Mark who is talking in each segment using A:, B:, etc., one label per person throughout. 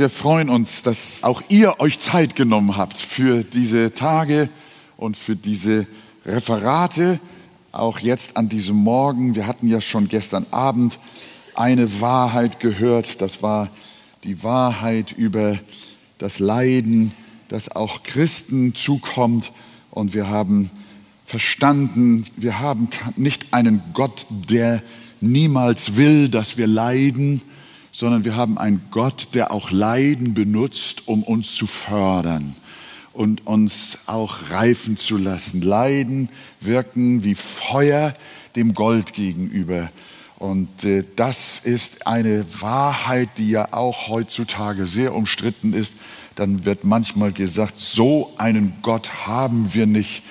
A: Wir freuen uns, dass auch ihr euch Zeit genommen habt für diese Tage und für diese Referate. Auch jetzt an diesem Morgen. Wir hatten ja schon gestern Abend eine Wahrheit gehört. Das war die Wahrheit über das Leiden, das auch Christen zukommt. Und wir haben verstanden, wir haben nicht einen Gott, der niemals will, dass wir leiden, sondern wir haben einen Gott, der auch Leiden benutzt, um uns zu fördern und uns auch reifen zu lassen. Leiden wirken wie Feuer dem Gold gegenüber. Und äh, das ist eine Wahrheit, die ja auch heutzutage sehr umstritten ist. Dann wird manchmal gesagt, so einen Gott haben wir nicht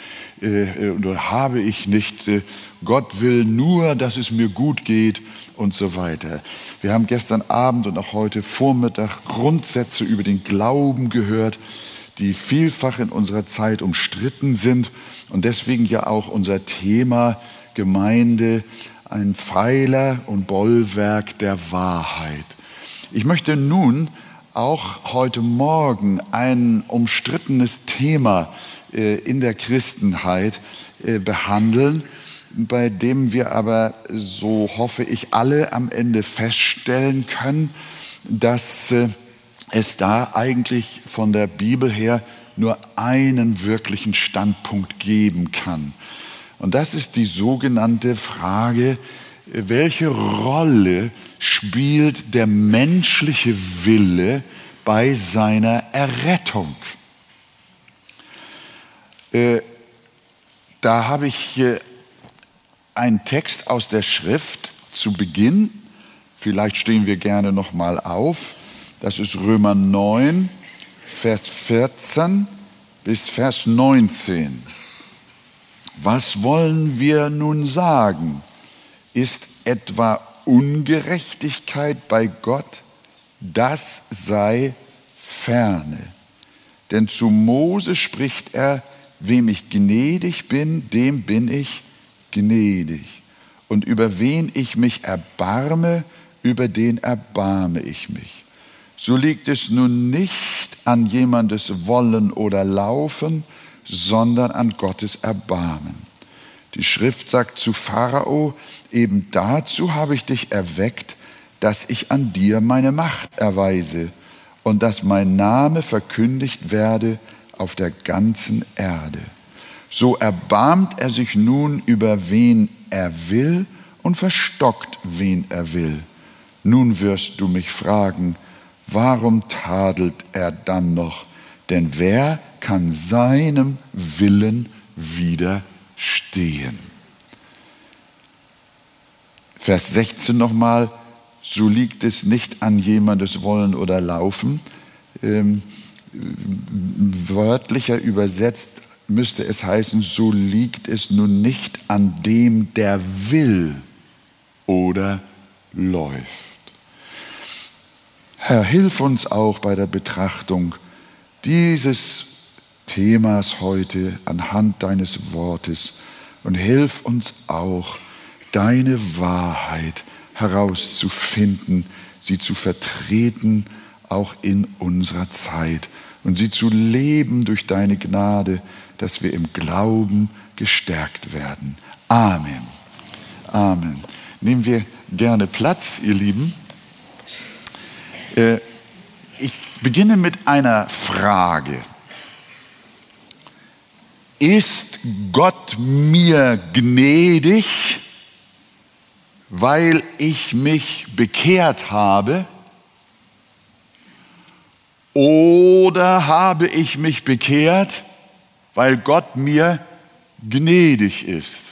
A: äh, äh oder habe ich nicht. Äh, Gott will nur, dass es mir gut geht und so weiter. Wir haben gestern Abend und auch heute Vormittag Grundsätze über den Glauben gehört, die vielfach in unserer Zeit umstritten sind und deswegen ja auch unser Thema Gemeinde ein Pfeiler und Bollwerk der Wahrheit. Ich möchte nun auch heute Morgen ein umstrittenes Thema äh, in der Christenheit äh, behandeln, bei dem wir aber, so hoffe ich, alle am Ende feststellen können, dass äh, es da eigentlich von der Bibel her nur einen wirklichen Standpunkt geben kann. Und das ist die sogenannte Frage, welche Rolle spielt der menschliche Wille bei seiner Errettung? Äh, da habe ich einen Text aus der Schrift zu Beginn. Vielleicht stehen wir gerne noch mal auf. Das ist Römer 9, Vers 14 bis Vers 19. Was wollen wir nun sagen? Ist etwa Ungerechtigkeit bei Gott? Das sei ferne. Denn zu Mose spricht er, wem ich gnädig bin, dem bin ich gnädig. Und über wen ich mich erbarme, über den erbarme ich mich. So liegt es nun nicht an jemandes Wollen oder Laufen, sondern an Gottes Erbarmen. Die Schrift sagt zu Pharao, eben dazu habe ich dich erweckt, dass ich an dir meine Macht erweise und dass mein Name verkündigt werde auf der ganzen Erde. So erbarmt er sich nun über wen er will und verstockt wen er will. Nun wirst du mich fragen, warum tadelt er dann noch? Denn wer kann seinem Willen widerstehen? Vers 16 nochmal, so liegt es nicht an jemandes Wollen oder Laufen. Ähm, wörtlicher übersetzt müsste es heißen, so liegt es nun nicht an dem, der will oder läuft. Herr, hilf uns auch bei der Betrachtung dieses Themas heute anhand deines Wortes und hilf uns auch, deine Wahrheit herauszufinden, sie zu vertreten, auch in unserer Zeit und sie zu leben durch deine Gnade, dass wir im Glauben gestärkt werden. Amen. Amen. Nehmen wir gerne Platz, ihr Lieben. Äh, ich beginne mit einer Frage. Ist Gott mir gnädig, weil ich mich bekehrt habe? Oder habe ich mich bekehrt, weil Gott mir gnädig ist.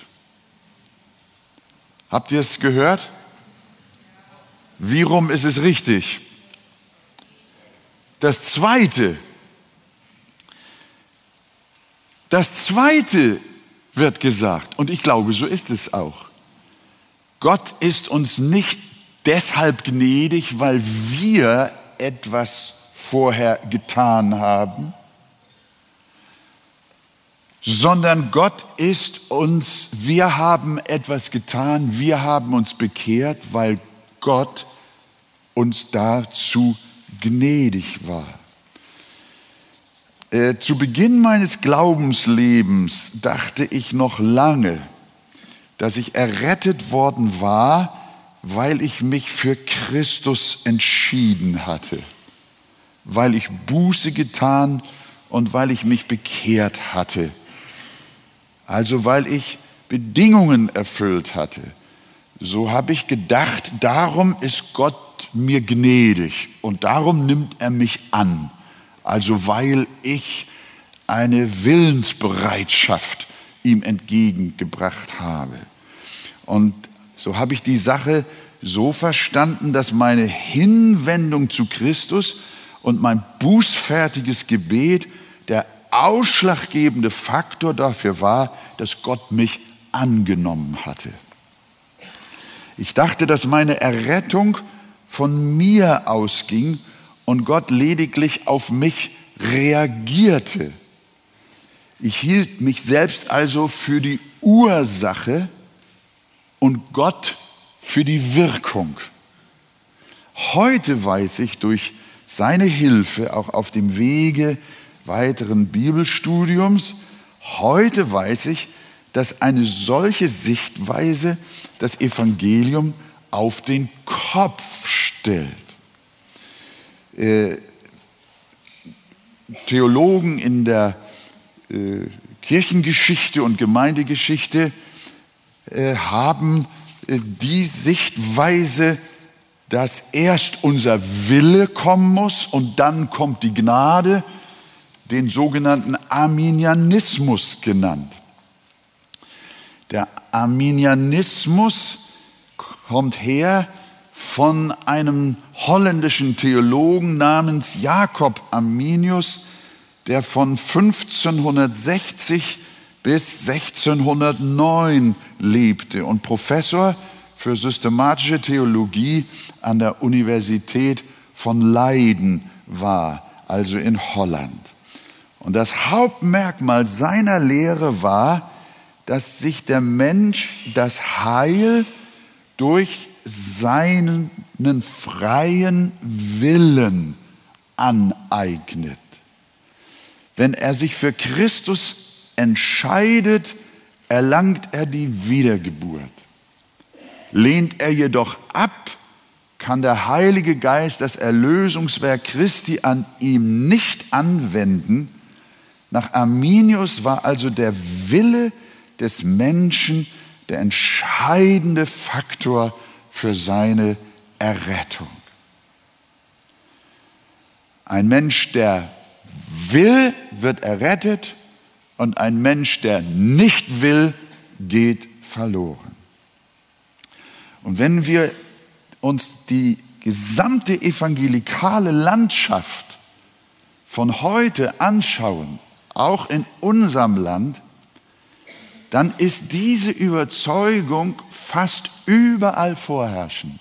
A: Habt ihr es gehört? Wie rum ist es richtig? Das zweite, das zweite wird gesagt, und ich glaube, so ist es auch. Gott ist uns nicht deshalb gnädig, weil wir etwas vorher getan haben, sondern Gott ist uns, wir haben etwas getan, wir haben uns bekehrt, weil Gott uns dazu gnädig war. Äh, zu Beginn meines Glaubenslebens dachte ich noch lange, dass ich errettet worden war, weil ich mich für Christus entschieden hatte, weil ich Buße getan und weil ich mich bekehrt hatte. Also weil ich Bedingungen erfüllt hatte. So habe ich gedacht, darum ist Gott mir gnädig und darum nimmt er mich an. Also weil ich eine Willensbereitschaft ihm entgegengebracht habe. Und so habe ich die Sache so verstanden, dass meine Hinwendung zu Christus und mein bußfertiges Gebet ausschlaggebende Faktor dafür war, dass Gott mich angenommen hatte. Ich dachte, dass meine Errettung von mir ausging und Gott lediglich auf mich reagierte. Ich hielt mich selbst also für die Ursache und Gott für die Wirkung. Heute weiß ich durch seine Hilfe auch auf dem Wege weiteren Bibelstudiums, heute weiß ich, dass eine solche Sichtweise das Evangelium auf den Kopf stellt. Äh, Theologen in der äh, Kirchengeschichte und Gemeindegeschichte äh, haben die Sichtweise, dass erst unser Wille kommen muss und dann kommt die Gnade, den sogenannten Arminianismus genannt. Der Arminianismus kommt her von einem holländischen Theologen namens Jakob Arminius, der von 1560 bis 1609 lebte und Professor für systematische Theologie an der Universität von Leiden war, also in Holland. Und das Hauptmerkmal seiner Lehre war, dass sich der Mensch das Heil durch seinen freien Willen aneignet. Wenn er sich für Christus entscheidet, erlangt er die Wiedergeburt. Lehnt er jedoch ab, kann der Heilige Geist das Erlösungswerk Christi an ihm nicht anwenden. Nach Arminius war also der Wille des Menschen der entscheidende Faktor für seine Errettung. Ein Mensch, der will, wird errettet und ein Mensch, der nicht will, geht verloren. Und wenn wir uns die gesamte evangelikale Landschaft von heute anschauen, auch in unserem Land, dann ist diese Überzeugung fast überall vorherrschend.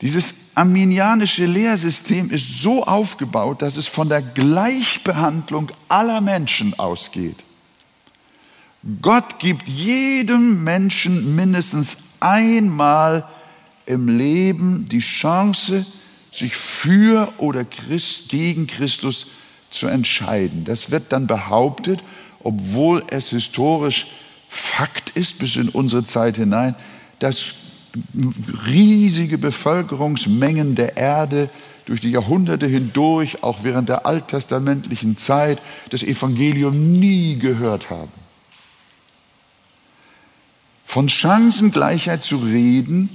A: Dieses arminianische Lehrsystem ist so aufgebaut, dass es von der Gleichbehandlung aller Menschen ausgeht. Gott gibt jedem Menschen mindestens einmal im Leben die Chance, sich für oder gegen Christus zu entscheiden. Das wird dann behauptet, obwohl es historisch Fakt ist bis in unsere Zeit hinein, dass riesige Bevölkerungsmengen der Erde durch die Jahrhunderte hindurch, auch während der alttestamentlichen Zeit, das Evangelium nie gehört haben. Von Chancengleichheit zu reden,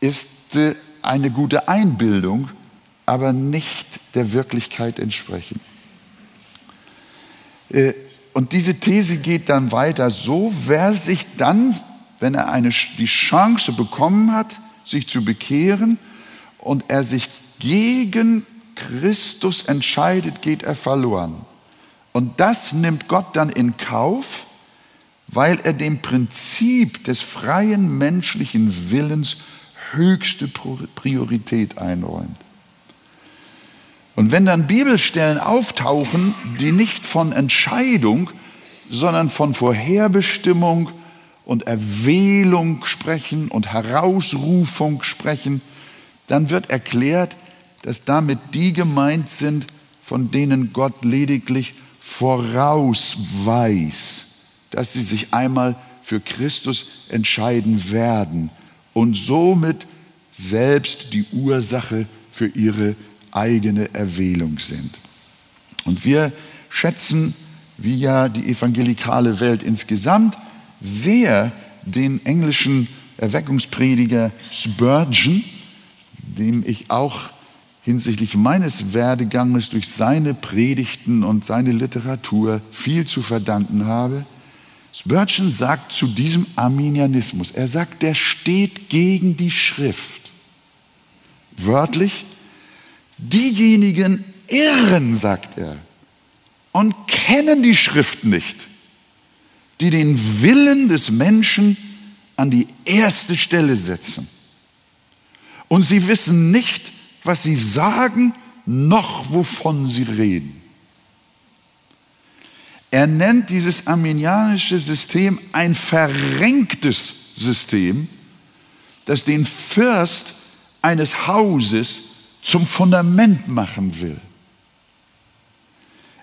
A: ist äh, eine gute Einbildung, aber nicht der Wirklichkeit entsprechend. Äh, und diese These geht dann weiter so, wer sich dann wenn er eine, die Chance bekommen hat, sich zu bekehren und er sich gegen Christus entscheidet, geht er verloren. Und das nimmt Gott dann in Kauf, weil er dem Prinzip des freien menschlichen Willens höchste Priorität einräumt. Und wenn dann Bibelstellen auftauchen, die nicht von Entscheidung, sondern von Vorherbestimmung und Erwählung sprechen und Herausrufung sprechen, dann wird erklärt, dass damit die gemeint sind, von denen Gott lediglich vorausweis, dass sie sich einmal für Christus entscheiden werden und somit selbst die Ursache für ihre eigene Erwählung sind. Und wir schätzen, wie ja die evangelikale Welt insgesamt, sehr den englischen Erweckungsprediger Spurgeon, dem ich auch hinsichtlich meines Werdeganges durch seine Predigten und seine Literatur viel zu verdanken habe. Spurgeon sagt zu diesem Arminianismus, er sagt, der steht gegen die Schrift. Wörtlich, diejenigen irren, sagt er, und kennen die Schrift nicht, die den Willen des Menschen an die erste Stelle setzen. Und sie wissen nicht, was sie sagen, noch wovon sie reden. Er nennt dieses armenianische System ein verrenktes System, das den Fürst eines Hauses zum Fundament machen will.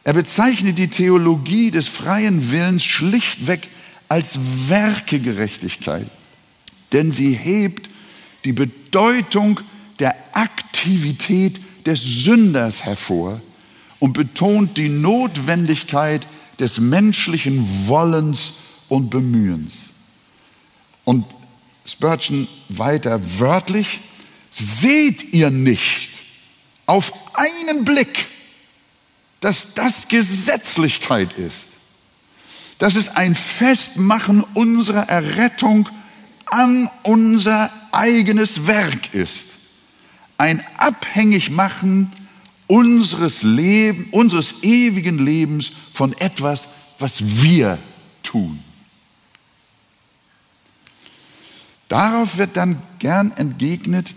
A: Er bezeichnet die Theologie des freien Willens schlichtweg als Werkegerechtigkeit, denn sie hebt die Bedeutung der Aktivität des Sünders hervor und betont die Notwendigkeit des menschlichen Wollens und Bemühens. Und Spurgeon weiter wörtlich, seht ihr nicht auf einen Blick, dass das Gesetzlichkeit ist, dass es ein Festmachen unserer Errettung an unser eigenes Werk ist, ein Abhängigmachen unseres, Leben, unseres ewigen Lebens von etwas, was wir tun. Darauf wird dann gern entgegnet,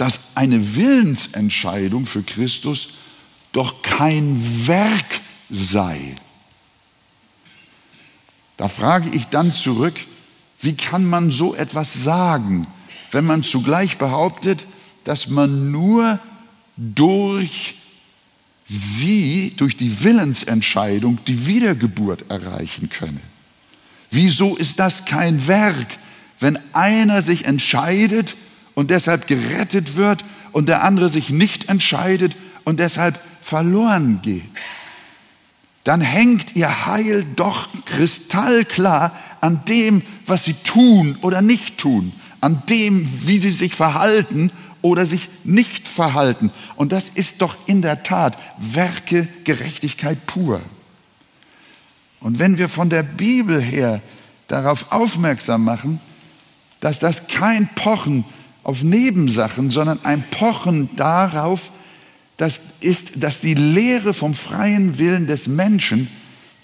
A: dass eine Willensentscheidung für Christus doch kein Werk sei. Da frage ich dann zurück, wie kann man so etwas sagen, wenn man zugleich behauptet, dass man nur durch sie, durch die Willensentscheidung, die Wiedergeburt erreichen könne? Wieso ist das kein Werk, wenn einer sich entscheidet und deshalb gerettet wird und der andere sich nicht entscheidet und deshalb verloren geht? Dann hängt ihr Heil doch kristallklar an dem, was sie tun oder nicht tun, an dem, wie sie sich verhalten oder sich nicht verhalten. Und das ist doch in der Tat Werke Gerechtigkeit pur. Und wenn wir von der Bibel her darauf aufmerksam machen, dass das kein Pochen auf Nebensachen, sondern ein Pochen darauf, das ist, dass die Lehre vom freien Willen des Menschen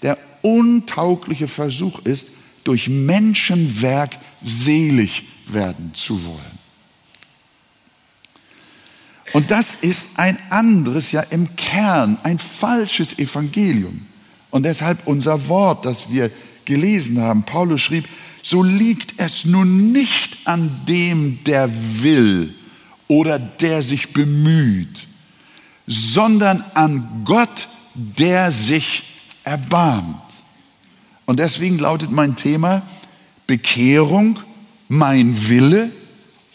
A: der untaugliche Versuch ist, durch Menschenwerk selig werden zu wollen. Und das ist ein anderes, ja im Kern ein falsches Evangelium. Und deshalb unser Wort, das wir gelesen haben. Paulus schrieb, so liegt es nun nicht an dem, der will oder der sich bemüht, sondern an Gott, der sich erbarmt. Und deswegen lautet mein Thema Bekehrung, mein Wille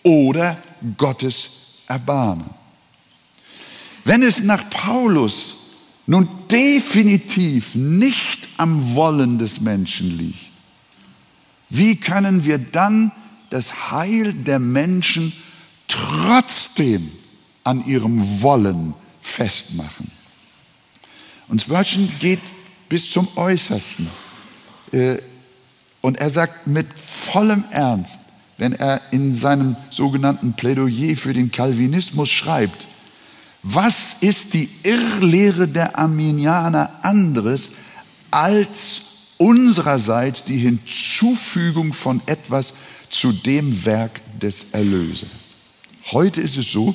A: oder Gottes Erbarmen. Wenn es nach Paulus nun definitiv nicht am Wollen des Menschen liegt, wie können wir dann das Heil der Menschen trotzdem an ihrem Wollen festmachen? Und Spurgeon geht bis zum Äußersten. Äh, und er sagt mit vollem Ernst, wenn er in seinem sogenannten Plädoyer für den Calvinismus schreibt, was ist die Irrlehre der Arminianer anderes als unsererseits die Hinzufügung von etwas zu dem Werk des Erlösers? Heute ist es so,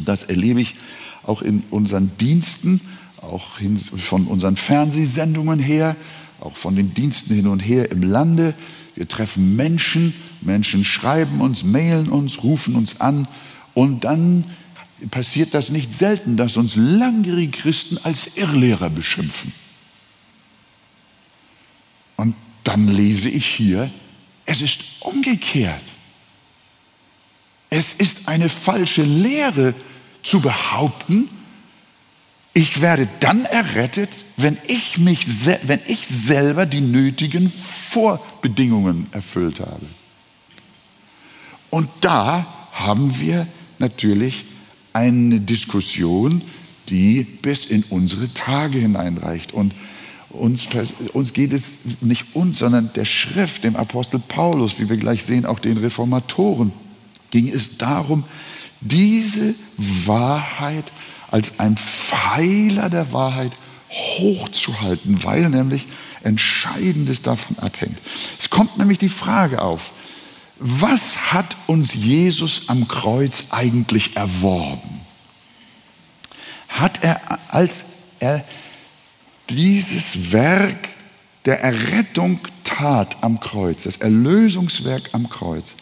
A: das erlebe ich auch in unseren Diensten, auch von unseren Fernsehsendungen her, auch von den Diensten hin und her im Lande. Wir treffen Menschen, Menschen schreiben uns, mailen uns, rufen uns an Und dann passiert das nicht selten, dass uns langjährige Christen als Irrlehrer beschimpfen. Und dann lese ich hier, es ist umgekehrt. Es ist eine falsche Lehre zu behaupten, ich werde dann errettet, wenn ich, mich, wenn ich selber die nötigen Vorbedingungen erfüllt habe. Und da haben wir natürlich eine Diskussion, die bis in unsere Tage hineinreicht. Und uns, uns geht es nicht uns, sondern der Schrift, dem Apostel Paulus, wie wir gleich sehen, auch den Reformatoren, ging es darum, diese Wahrheit als ein Pfeiler der Wahrheit hochzuhalten, weil nämlich Entscheidendes davon abhängt. Es kommt nämlich die Frage auf, was hat uns Jesus am Kreuz eigentlich erworben? Hat er, als er dieses Werk der Errettung tat am Kreuz, das Erlösungswerk am Kreuz,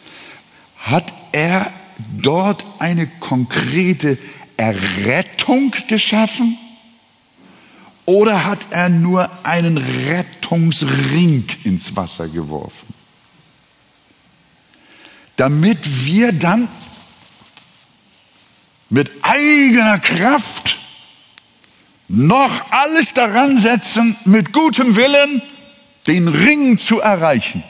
A: hat er dort eine konkrete Errettung geschaffen oder hat er nur einen Rettungsring ins Wasser geworfen? Damit wir dann mit eigener Kraft noch alles daran setzen, mit gutem Willen den Ring zu erreichen.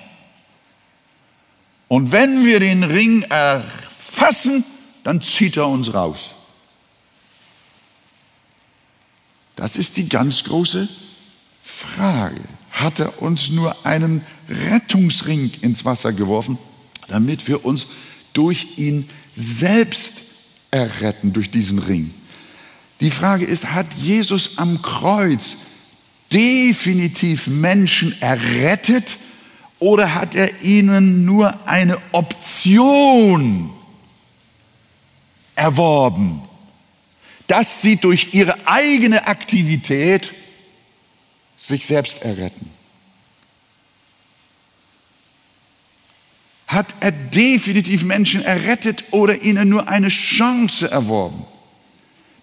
A: Und wenn wir den Ring erfassen, dann zieht er uns raus. Das ist die ganz große Frage. Hat er uns nur einen Rettungsring ins Wasser geworfen, damit wir uns durch ihn selbst erretten, durch diesen Ring? Die Frage ist, hat Jesus am Kreuz definitiv Menschen errettet oder hat er ihnen nur eine Option erworben? dass sie durch ihre eigene Aktivität sich selbst erretten. Hat er definitiv Menschen errettet oder ihnen nur eine Chance erworben?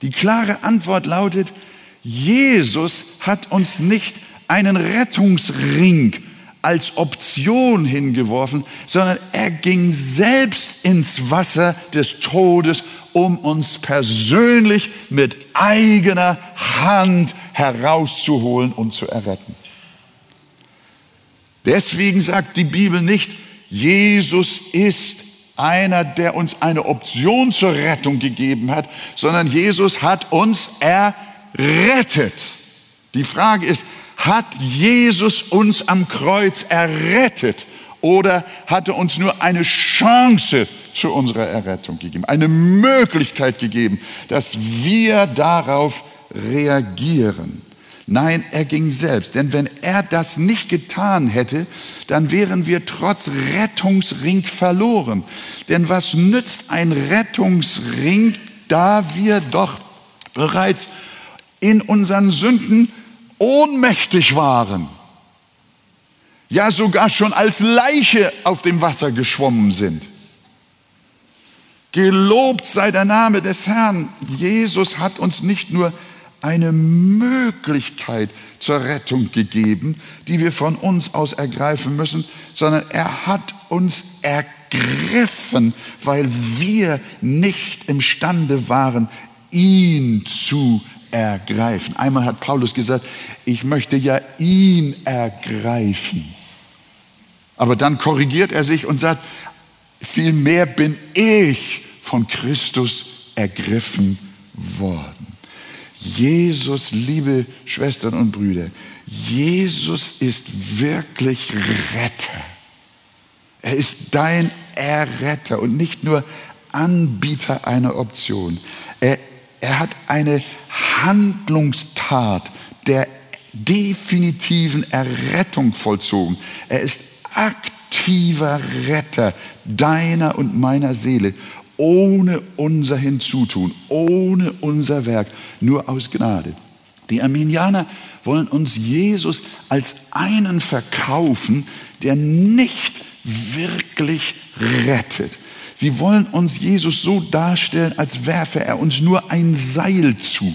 A: Die klare Antwort lautet, Jesus hat uns nicht einen Rettungsring als Option hingeworfen, sondern er ging selbst ins Wasser des Todes um uns persönlich mit eigener Hand herauszuholen und zu erretten. Deswegen sagt die Bibel nicht, Jesus ist einer, der uns eine Option zur Rettung gegeben hat, sondern Jesus hat uns errettet. Die Frage ist, hat Jesus uns am Kreuz errettet oder hat er uns nur eine Chance zu unserer Errettung gegeben, eine Möglichkeit gegeben, dass wir darauf reagieren. Nein, er ging selbst. Denn wenn er das nicht getan hätte, dann wären wir trotz Rettungsring verloren. Denn was nützt ein Rettungsring, da wir doch bereits in unseren Sünden ohnmächtig waren? Ja, sogar schon als Leiche auf dem Wasser geschwommen sind. Gelobt sei der Name des Herrn. Jesus hat uns nicht nur eine Möglichkeit zur Rettung gegeben, die wir von uns aus ergreifen müssen, sondern er hat uns ergriffen, weil wir nicht imstande waren, ihn zu ergreifen. Einmal hat Paulus gesagt, ich möchte ja ihn ergreifen. Aber dann korrigiert er sich und sagt, Vielmehr bin ich von Christus ergriffen worden. Jesus, liebe Schwestern und Brüder, Jesus ist wirklich Retter. Er ist dein Erretter und nicht nur Anbieter einer Option. Er, er hat eine Handlungstat der definitiven Errettung vollzogen. Er ist aktiver Retter deiner und meiner Seele, ohne unser Hinzutun, ohne unser Werk, nur aus Gnade. Die Arminianer wollen uns Jesus als einen verkaufen, der nicht wirklich rettet. Sie wollen uns Jesus so darstellen, als werfe er uns nur ein Seil zu,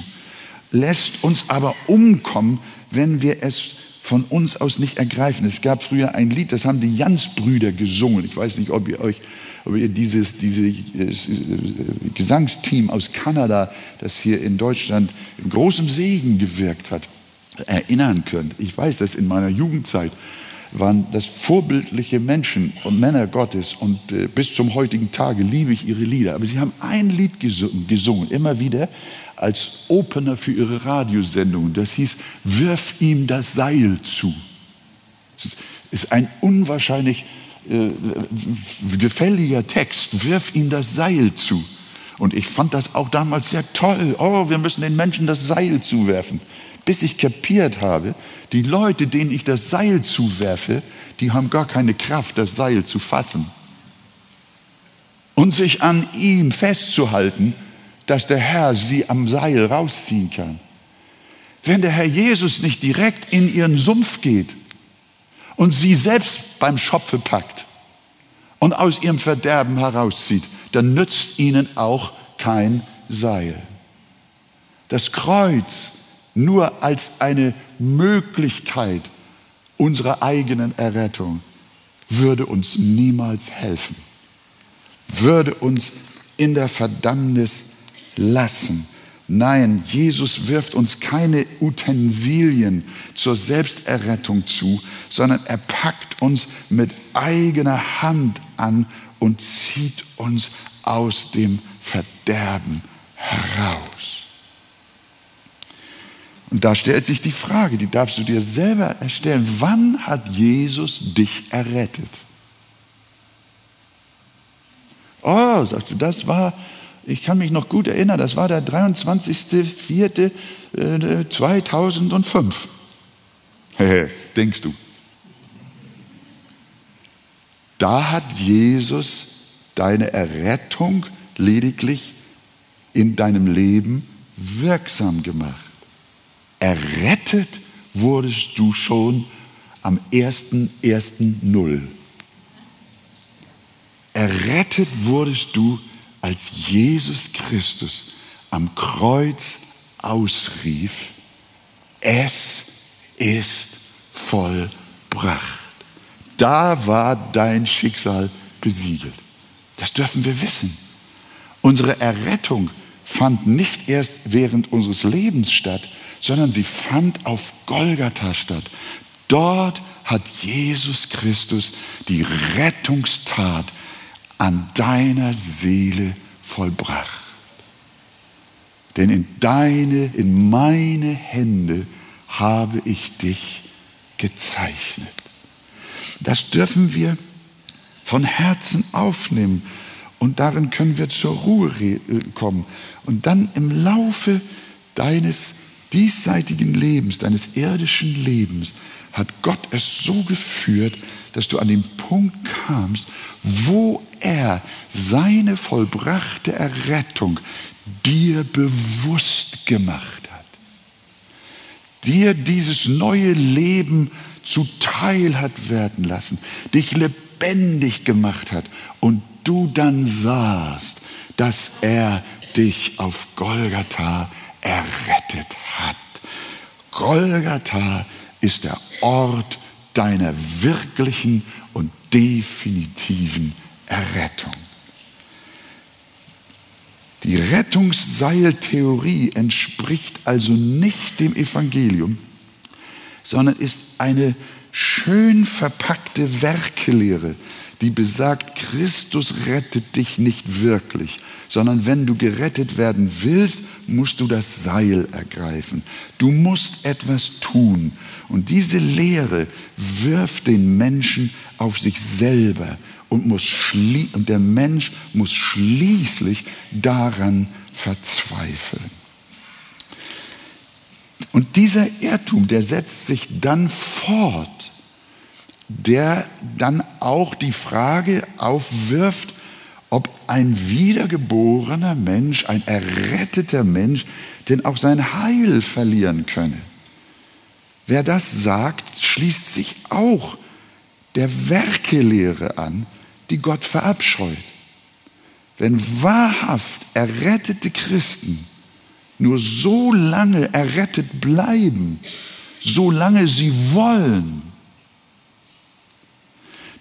A: lässt uns aber umkommen, wenn wir es von uns aus nicht ergreifen. Es gab früher ein Lied, das haben die Jans-Brüder gesungen. Ich weiß nicht, ob ihr euch, ihr dieses, dieses äh, Gesangsteam aus Kanada, das hier in Deutschland in großem Segen gewirkt hat, erinnern könnt. Ich weiß das in meiner Jugendzeit waren das vorbildliche Menschen und Männer Gottes und äh, bis zum heutigen Tage liebe ich ihre Lieder. Aber sie haben ein Lied gesungen, immer wieder als Opener für ihre Radiosendung. Das hieß, wirf ihm das Seil zu. Das ist ein unwahrscheinlich äh, gefälliger Text, wirf ihm das Seil zu. Und ich fand das auch damals sehr toll. Oh, wir müssen den Menschen das Seil zuwerfen bis ich kapiert habe, die Leute, denen ich das Seil zuwerfe, die haben gar keine Kraft, das Seil zu fassen. Und sich an ihm festzuhalten, dass der Herr sie am Seil rausziehen kann. Wenn der Herr Jesus nicht direkt in ihren Sumpf geht und sie selbst beim Schopfe packt und aus ihrem Verderben herauszieht, dann nützt ihnen auch kein Seil. Das Kreuz nur als eine Möglichkeit unserer eigenen Errettung würde uns niemals helfen, würde uns in der Verdammnis lassen. Nein, Jesus wirft uns keine Utensilien zur Selbsterrettung zu, sondern er packt uns mit eigener Hand an und zieht uns aus dem Verderben heraus. Und da stellt sich die Frage, die darfst du dir selber erstellen. Wann hat Jesus dich errettet? Oh, sagst du, das war, ich kann mich noch gut erinnern, das war der 23.04.2005. Äh, denkst du. Da hat Jesus deine Errettung lediglich in deinem Leben wirksam gemacht. Errettet wurdest du schon am 1.1.0. Errettet wurdest du, als Jesus Christus am Kreuz ausrief, es ist vollbracht. Da war dein Schicksal besiegelt. Das dürfen wir wissen. Unsere Errettung fand nicht erst während unseres Lebens statt, sondern sie fand auf Golgatha statt. Dort hat Jesus Christus die Rettungstat an deiner Seele vollbracht. Denn in deine, in meine Hände habe ich dich gezeichnet. Das dürfen wir von Herzen aufnehmen und darin können wir zur Ruhe äh, kommen. Und dann im Laufe deines diesseitigen Lebens, deines irdischen Lebens, hat Gott es so geführt, dass du an den Punkt kamst, wo er seine vollbrachte Errettung dir bewusst gemacht hat. Dir dieses neue Leben zuteil hat werden lassen, dich lebendig gemacht hat und du dann sahst, dass er dich auf Golgatha errettet hat. Golgatha ist der Ort deiner wirklichen und definitiven Errettung. Die Rettungsseiltheorie entspricht also nicht dem Evangelium, sondern ist eine schön verpackte Werkelehre, die besagt, Christus rettet dich nicht wirklich, sondern wenn du gerettet werden willst, musst du das Seil ergreifen. Du musst etwas tun. Und diese Lehre wirft den Menschen auf sich selber und, muss und der Mensch muss schließlich daran verzweifeln. Und dieser Irrtum, der setzt sich dann fort, der dann auch die Frage aufwirft, ob ein wiedergeborener Mensch, ein erretteter Mensch, denn auch sein Heil verlieren könne. Wer das sagt, schließt sich auch der Werkelehre an, die Gott verabscheut. wenn wahrhaft errettete Christen nur so lange errettet bleiben, solange sie wollen,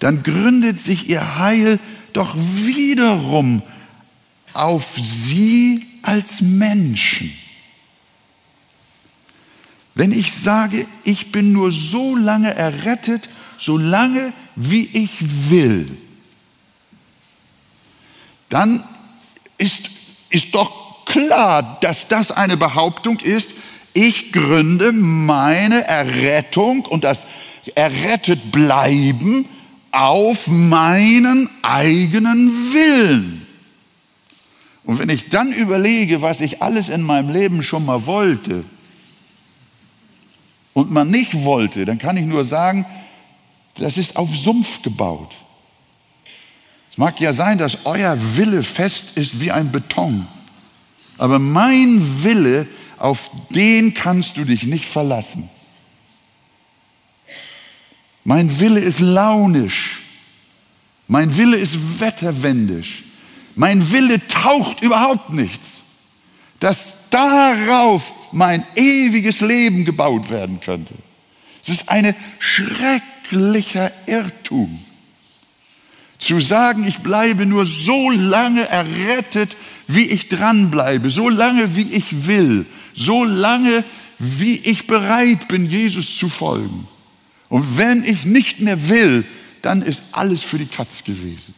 A: dann gründet sich ihr Heil doch wiederum auf sie als Menschen. Wenn ich sage, ich bin nur so lange errettet, so lange wie ich will, dann ist, ist doch klar, dass das eine Behauptung ist, ich gründe meine Errettung und das errettet bleiben auf meinen eigenen Willen. Und wenn ich dann überlege, was ich alles in meinem Leben schon mal wollte und man nicht wollte, dann kann ich nur sagen, das ist auf Sumpf gebaut. Es mag ja sein, dass euer Wille fest ist wie ein Beton. Aber mein Wille, auf den kannst du dich nicht verlassen. Mein Wille ist launisch. Mein Wille ist wetterwendisch. Mein Wille taucht überhaupt nichts, dass darauf mein ewiges Leben gebaut werden könnte. Es ist ein schrecklicher Irrtum. Zu sagen, ich bleibe nur so lange errettet, wie ich dranbleibe, so lange, wie ich will, so lange, wie ich bereit bin, Jesus zu folgen. Und wenn ich nicht mehr will, dann ist alles für die Katz gewesen.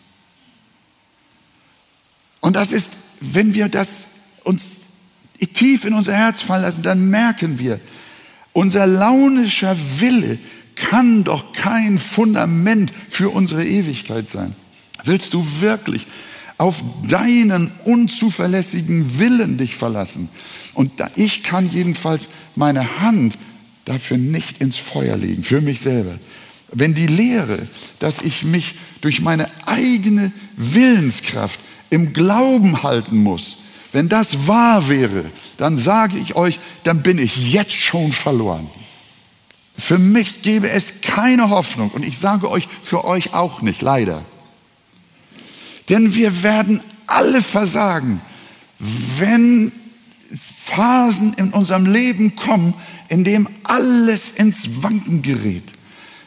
A: Und das ist, wenn wir das uns tief in unser Herz fallen lassen, dann merken wir, unser launischer Wille kann doch kein Fundament für unsere Ewigkeit sein. Willst du wirklich auf deinen unzuverlässigen Willen dich verlassen? Und ich kann jedenfalls meine Hand dafür nicht ins Feuer legen, für mich selber. Wenn die Lehre, dass ich mich durch meine eigene Willenskraft im Glauben halten muss, wenn das wahr wäre, dann sage ich euch, dann bin ich jetzt schon verloren. Für mich gäbe es keine Hoffnung und ich sage euch, für euch auch nicht, leider. Denn wir werden alle versagen, wenn Phasen in unserem Leben kommen, in dem alles ins Wanken gerät.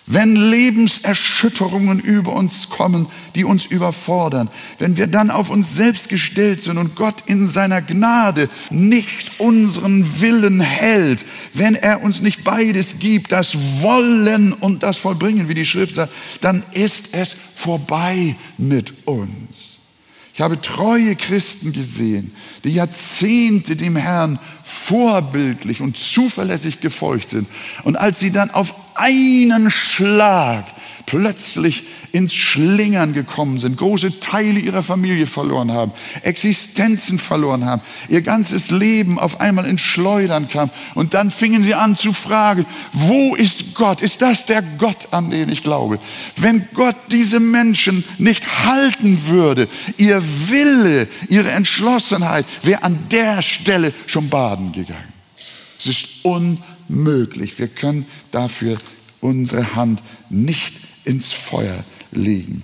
A: Wenn Lebenserschütterungen über uns kommen, die uns überfordern, wenn wir dann auf uns selbst gestellt sind und Gott in seiner Gnade nicht unseren Willen hält, wenn er uns nicht beides gibt, das Wollen und das Vollbringen, wie die Schrift sagt, dann ist es vorbei mit uns. Ich habe treue Christen gesehen, die Jahrzehnte dem Herrn vorbildlich und zuverlässig gefolgt sind. Und als sie dann auf einen Schlag plötzlich ins Schlingern gekommen sind, große Teile ihrer Familie verloren haben, Existenzen verloren haben, ihr ganzes Leben auf einmal ins Schleudern kam. Und dann fingen sie an zu fragen, wo ist Gott? Ist das der Gott, an den ich glaube? Wenn Gott diese Menschen nicht halten würde, ihr Wille, ihre Entschlossenheit wäre an der Stelle schon baden gegangen. Es ist unmöglich. Wir können dafür unsere Hand nicht ins Feuer legen.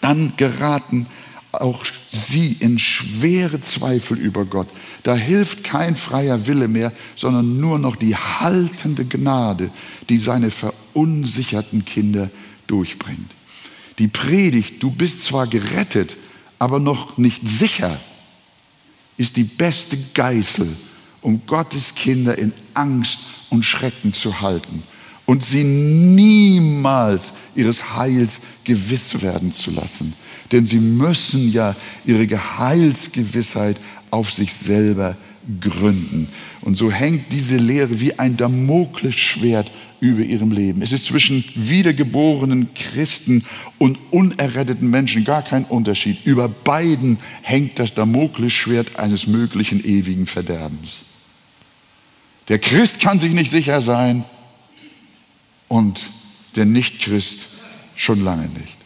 A: Dann geraten auch sie in schwere Zweifel über Gott. Da hilft kein freier Wille mehr, sondern nur noch die haltende Gnade, die seine verunsicherten Kinder durchbringt. Die Predigt, du bist zwar gerettet, aber noch nicht sicher, ist die beste Geißel, um Gottes Kinder in Angst und Schrecken zu halten und sie niemals ihres Heils gewiss werden zu lassen. Denn sie müssen ja ihre Geheilsgewissheit auf sich selber gründen. Und so hängt diese Lehre wie ein Damoklesschwert über ihrem Leben. Es ist zwischen wiedergeborenen Christen und unerretteten Menschen gar kein Unterschied. Über beiden hängt das Damoklesschwert eines möglichen ewigen Verderbens. Der Christ kann sich nicht sicher sein, und der Nichtchrist schon lange nicht.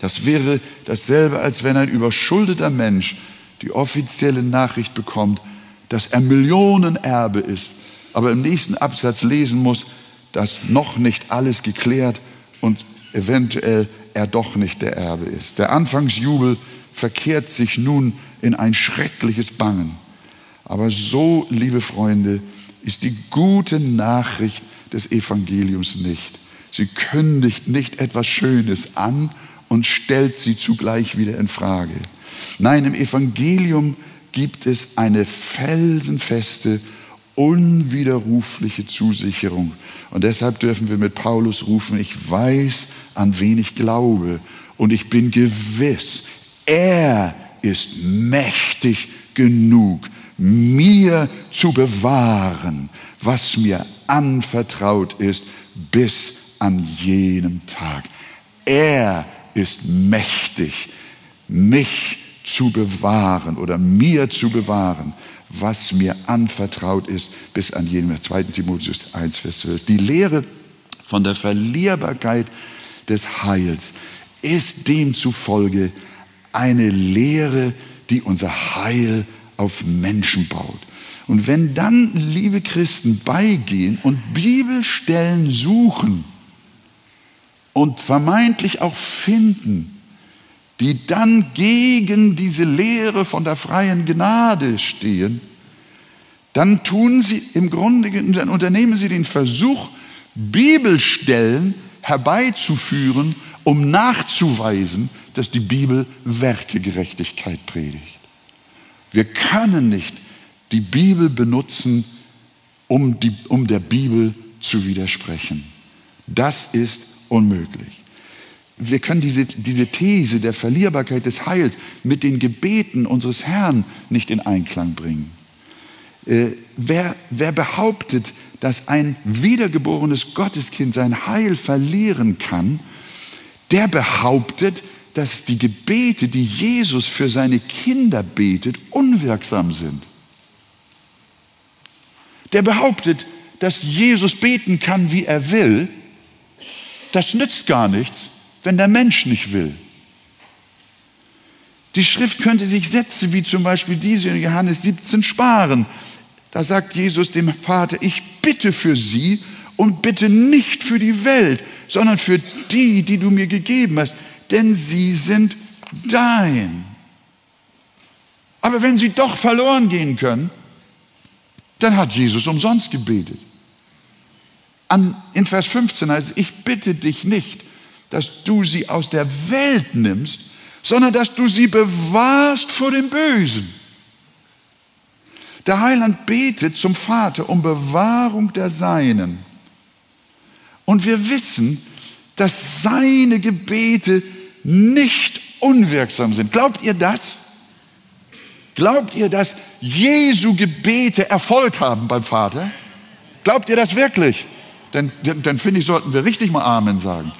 A: Das wäre dasselbe, als wenn ein überschuldeter Mensch die offizielle Nachricht bekommt, dass er Millionenerbe ist, aber im nächsten Absatz lesen muss, dass noch nicht alles geklärt und eventuell er doch nicht der Erbe ist. Der Anfangsjubel verkehrt sich nun in ein schreckliches Bangen. Aber so, liebe Freunde, ist die gute Nachricht des Evangeliums nicht. Sie kündigt nicht etwas Schönes an und stellt sie zugleich wieder in Frage. Nein, im Evangelium gibt es eine felsenfeste, unwiderrufliche Zusicherung. Und deshalb dürfen wir mit Paulus rufen, ich weiß, an wen ich glaube. Und ich bin gewiss, er ist mächtig genug, mir zu bewahren, was mir anvertraut ist bis an jenem Tag. Er ist mächtig, mich zu bewahren oder mir zu bewahren, was mir anvertraut ist bis an jenem 2. Timotheus 1, Vers 12. Die Lehre von der Verlierbarkeit des Heils ist demzufolge eine Lehre, die unser Heil auf Menschen baut. Und wenn dann, liebe Christen, beigehen und Bibelstellen suchen und vermeintlich auch finden, die dann gegen diese Lehre von der freien Gnade stehen, dann tun sie im Grunde, dann unternehmen sie den Versuch, Bibelstellen herbeizuführen, um nachzuweisen, dass die Bibel Werkegerechtigkeit predigt. Wir können nicht die Bibel benutzen, um, die, um der Bibel zu widersprechen. Das ist unmöglich. Wir können diese, diese These der Verlierbarkeit des Heils mit den Gebeten unseres Herrn nicht in Einklang bringen. Äh, wer, wer behauptet, dass ein wiedergeborenes Gotteskind sein Heil verlieren kann, der behauptet, dass die Gebete, die Jesus für seine Kinder betet, unwirksam sind. Der behauptet, dass Jesus beten kann, wie er will. Das nützt gar nichts, wenn der Mensch nicht will. Die Schrift könnte sich Sätze wie zum Beispiel diese in Johannes 17 sparen. Da sagt Jesus dem Vater, ich bitte für sie und bitte nicht für die Welt, sondern für die, die du mir gegeben hast, denn sie sind dein. Aber wenn sie doch verloren gehen können, dann hat Jesus umsonst gebetet. An, in Vers 15 heißt es, ich bitte dich nicht, dass du sie aus der Welt nimmst, sondern dass du sie bewahrst vor dem Bösen. Der Heiland betet zum Vater um Bewahrung der Seinen. Und wir wissen, dass seine Gebete nicht unwirksam sind. Glaubt ihr das? Glaubt ihr, dass Jesu Gebete Erfolg haben beim Vater? Glaubt ihr das wirklich? Dann, dann, dann finde ich, sollten wir richtig mal Amen sagen.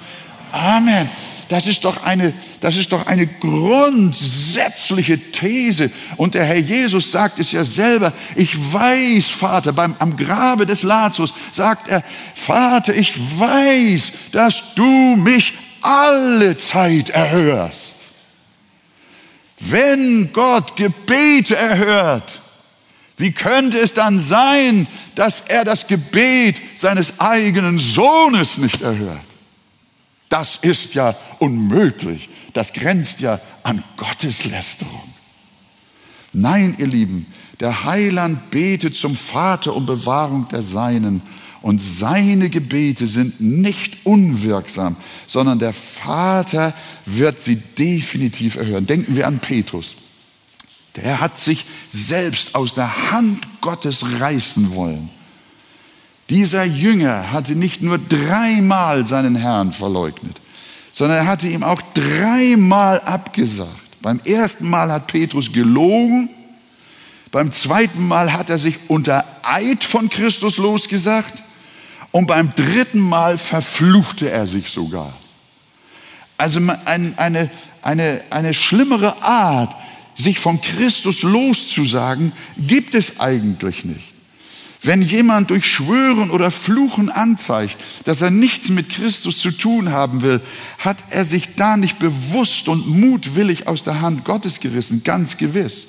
A: Amen. Das ist doch eine, das ist doch eine grundsätzliche These. Und der Herr Jesus sagt es ja selber. Ich weiß, Vater, beim, am Grabe des Lazarus sagt er, Vater, ich weiß, dass du mich alle Zeit erhörst. Wenn Gott Gebete erhört, wie könnte es dann sein, dass er das Gebet seines eigenen Sohnes nicht erhört? Das ist ja unmöglich. Das grenzt ja an Gotteslästerung. Nein, ihr Lieben, der Heiland betet zum Vater um Bewahrung der Seinen und seine Gebete sind nicht unwirksam, sondern der Vater wird sie definitiv erhören. Denken wir an Petrus. Der hat sich selbst aus der Hand Gottes reißen wollen. Dieser Jünger hatte nicht nur dreimal seinen Herrn verleugnet, sondern er hatte ihm auch dreimal abgesagt. Beim ersten Mal hat Petrus gelogen, beim zweiten Mal hat er sich unter Eid von Christus losgesagt und beim dritten Mal verfluchte er sich sogar. Also eine, eine, eine schlimmere Art, sich von Christus loszusagen, gibt es eigentlich nicht. Wenn jemand durch Schwören oder Fluchen anzeigt, dass er nichts mit Christus zu tun haben will, hat er sich da nicht bewusst und mutwillig aus der Hand Gottes gerissen, ganz gewiss.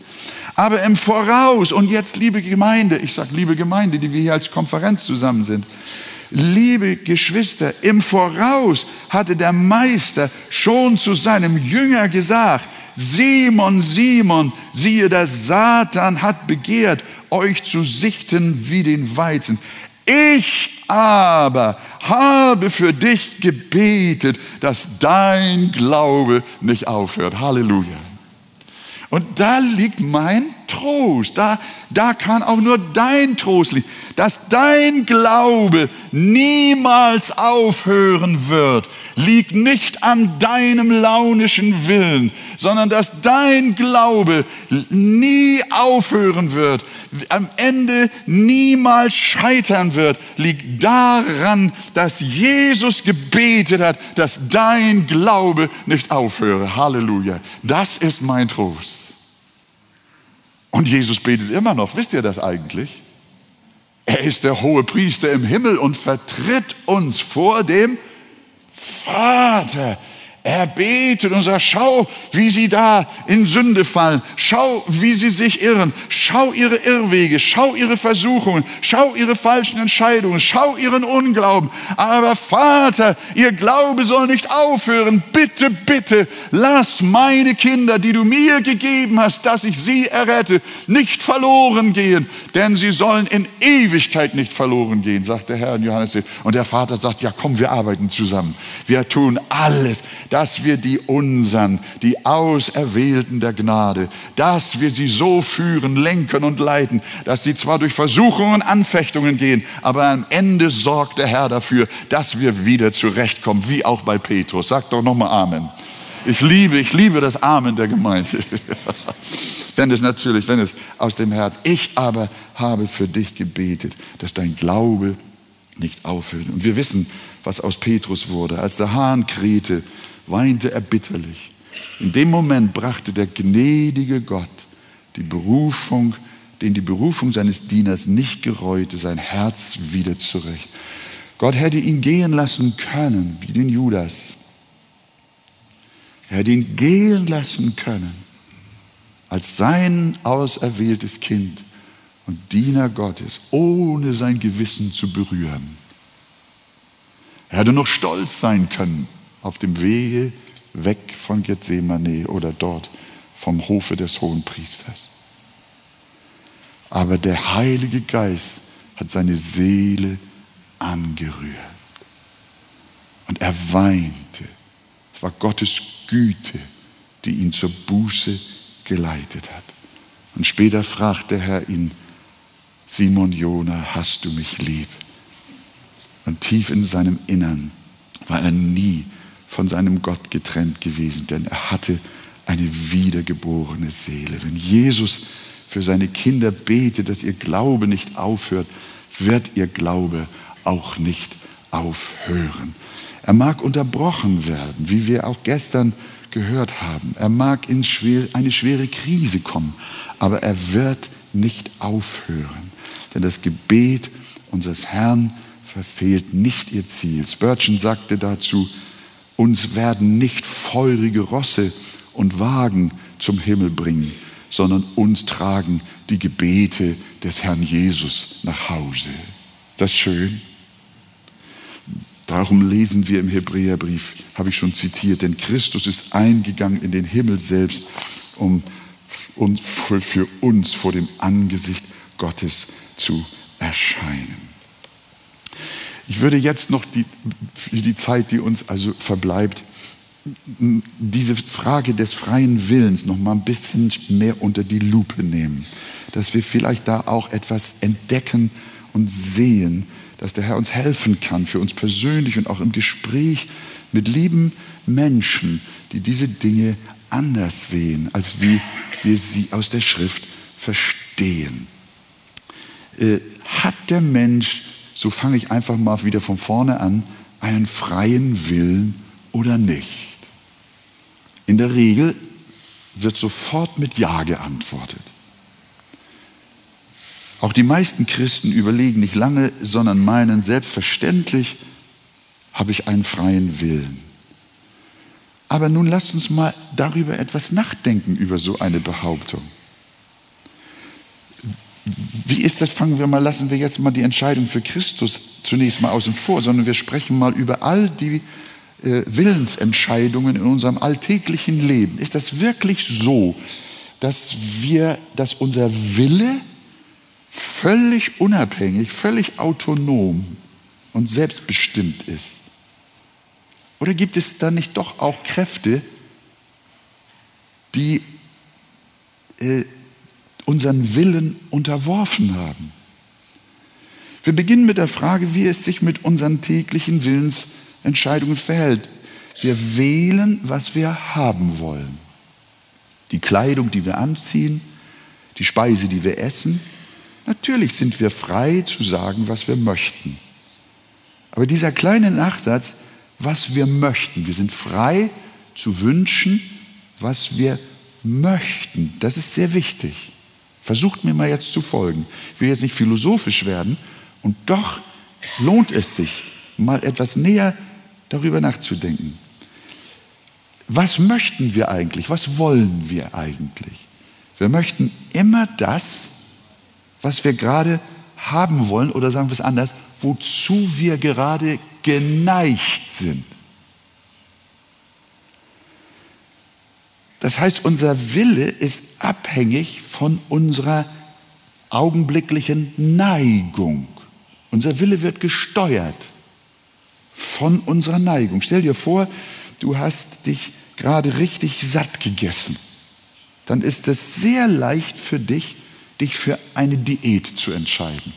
A: Aber im Voraus, und jetzt liebe Gemeinde, ich sage liebe Gemeinde, die wir hier als Konferenz zusammen sind, liebe Geschwister, im Voraus hatte der Meister schon zu seinem Jünger gesagt, Simon, Simon, siehe, der Satan hat begehrt, euch zu sichten wie den Weizen. Ich aber habe für dich gebetet, dass dein Glaube nicht aufhört. Halleluja. Und da liegt mein Trost. Da, da kann auch nur dein Trost liegen, dass dein Glaube niemals aufhören wird liegt nicht an deinem launischen Willen, sondern dass dein Glaube nie aufhören wird, am Ende niemals scheitern wird, liegt daran, dass Jesus gebetet hat, dass dein Glaube nicht aufhöre. Halleluja. Das ist mein Trost. Und Jesus betet immer noch. Wisst ihr das eigentlich? Er ist der hohe Priester im Himmel und vertritt uns vor dem Vater, er betet und sagt, schau, wie sie da in Sünde fallen. Schau, wie sie sich irren. Schau ihre Irrwege. Schau ihre Versuchungen. Schau ihre falschen Entscheidungen. Schau ihren Unglauben. Aber Vater, ihr Glaube soll nicht aufhören. Bitte, bitte, lass meine Kinder, die du mir gegeben hast, dass ich sie errette, nicht verloren gehen. Denn sie sollen in Ewigkeit nicht verloren gehen, sagt der Herr in Johannes. Und der Vater sagt, ja komm, wir arbeiten zusammen. Wir tun alles dass wir die Unsern, die Auserwählten der Gnade, dass wir sie so führen, lenken und leiten, dass sie zwar durch Versuchungen, Anfechtungen gehen, aber am Ende sorgt der Herr dafür, dass wir wieder zurechtkommen, wie auch bei Petrus. Sagt doch nochmal Amen. Ich liebe, ich liebe das Amen der Gemeinde. wenn es natürlich, wenn es aus dem Herz. Ich aber habe für dich gebetet, dass dein Glaube nicht aufhört. Und wir wissen, was aus Petrus wurde. Als der Hahn krähte, weinte er bitterlich. In dem Moment brachte der gnädige Gott die Berufung, den die Berufung seines Dieners nicht gereute, sein Herz wieder zurecht. Gott hätte ihn gehen lassen können, wie den Judas. Er hätte ihn gehen lassen können, als sein auserwähltes Kind und Diener Gottes, ohne sein Gewissen zu berühren. Er hätte noch stolz sein können auf dem Wege weg von Gethsemane oder dort vom Hofe des Hohen Priesters. Aber der Heilige Geist hat seine Seele angerührt. Und er weinte. Es war Gottes Güte, die ihn zur Buße geleitet hat. Und später fragte der Herr ihn, Simon Jona, hast du mich lieb? Und tief in seinem Innern war er nie von seinem Gott getrennt gewesen, denn er hatte eine wiedergeborene Seele. Wenn Jesus für seine Kinder betet, dass ihr Glaube nicht aufhört, wird ihr Glaube auch nicht aufhören. Er mag unterbrochen werden, wie wir auch gestern gehört haben. Er mag in eine schwere Krise kommen, aber er wird nicht aufhören. Denn das Gebet unseres Herrn verfehlt nicht ihr Ziel. Spurgeon sagte dazu, uns werden nicht feurige Rosse und Wagen zum Himmel bringen, sondern uns tragen die Gebete des Herrn Jesus nach Hause. Ist das schön? Darum lesen wir im Hebräerbrief, habe ich schon zitiert, denn Christus ist eingegangen in den Himmel selbst, um für uns vor dem Angesicht Gottes zu erscheinen. Ich würde jetzt noch die, die Zeit, die uns also verbleibt, diese Frage des freien Willens noch mal ein bisschen mehr unter die Lupe nehmen, dass wir vielleicht da auch etwas entdecken und sehen, dass der Herr uns helfen kann, für uns persönlich und auch im Gespräch mit lieben Menschen, die diese Dinge anders sehen, als wie wir sie aus der Schrift verstehen. Äh, hat der Mensch so fange ich einfach mal wieder von vorne an, einen freien Willen oder nicht? In der Regel wird sofort mit Ja geantwortet. Auch die meisten Christen überlegen nicht lange, sondern meinen, selbstverständlich habe ich einen freien Willen. Aber nun lasst uns mal darüber etwas nachdenken, über so eine Behauptung. Wie ist das? Fangen wir mal, lassen wir jetzt mal die Entscheidung für Christus zunächst mal außen vor, sondern wir sprechen mal über all die äh, Willensentscheidungen in unserem alltäglichen Leben? Ist das wirklich so, dass wir, dass unser Wille völlig unabhängig, völlig autonom und selbstbestimmt ist? Oder gibt es da nicht doch auch Kräfte, die äh, unseren Willen unterworfen haben? Wir beginnen mit der Frage, wie es sich mit unseren täglichen Willensentscheidungen verhält. Wir wählen, was wir haben wollen. Die Kleidung, die wir anziehen, die Speise, die wir essen. Natürlich sind wir frei zu sagen, was wir möchten. Aber dieser kleine Nachsatz, was wir möchten, wir sind frei zu wünschen, was wir möchten, das ist sehr wichtig. Versucht mir mal jetzt zu folgen. Ich will jetzt nicht philosophisch werden, und doch lohnt es sich, mal etwas näher darüber nachzudenken. Was möchten wir eigentlich? Was wollen wir eigentlich? Wir möchten immer das, was wir gerade haben wollen, oder sagen wir es anders, wozu wir gerade geneigt sind. Das heißt, unser Wille ist abhängig von unserer augenblicklichen Neigung. Unser Wille wird gesteuert von unserer Neigung. Stell dir vor, du hast dich gerade richtig satt gegessen. Dann ist es sehr leicht für dich, dich für eine Diät zu entscheiden.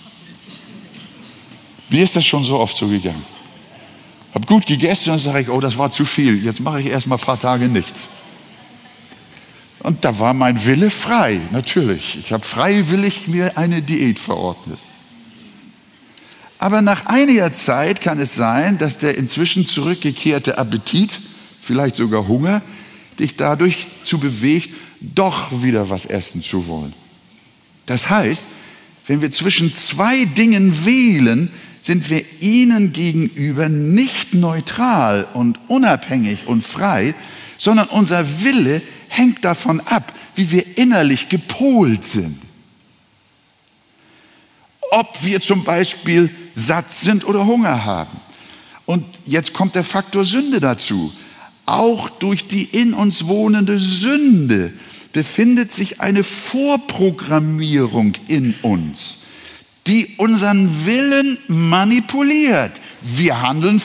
A: Mir ist das schon so oft so gegangen. Hab gut gegessen und dann sage ich, oh, das war zu viel. Jetzt mache ich erst mal ein paar Tage nichts. Und da war mein Wille frei, natürlich. Ich habe freiwillig mir eine Diät verordnet. Aber nach einiger Zeit kann es sein, dass der inzwischen zurückgekehrte Appetit, vielleicht sogar Hunger, dich dadurch zu bewegt, doch wieder was essen zu wollen. Das heißt, wenn wir zwischen zwei Dingen wählen, sind wir ihnen gegenüber nicht neutral und unabhängig und frei, sondern unser Wille hängt davon ab, wie wir innerlich gepolt sind. Ob wir zum Beispiel satt sind oder Hunger haben. Und jetzt kommt der Faktor Sünde dazu. Auch durch die in uns wohnende Sünde befindet sich eine Vorprogrammierung in uns, die unseren Willen manipuliert. Wir handeln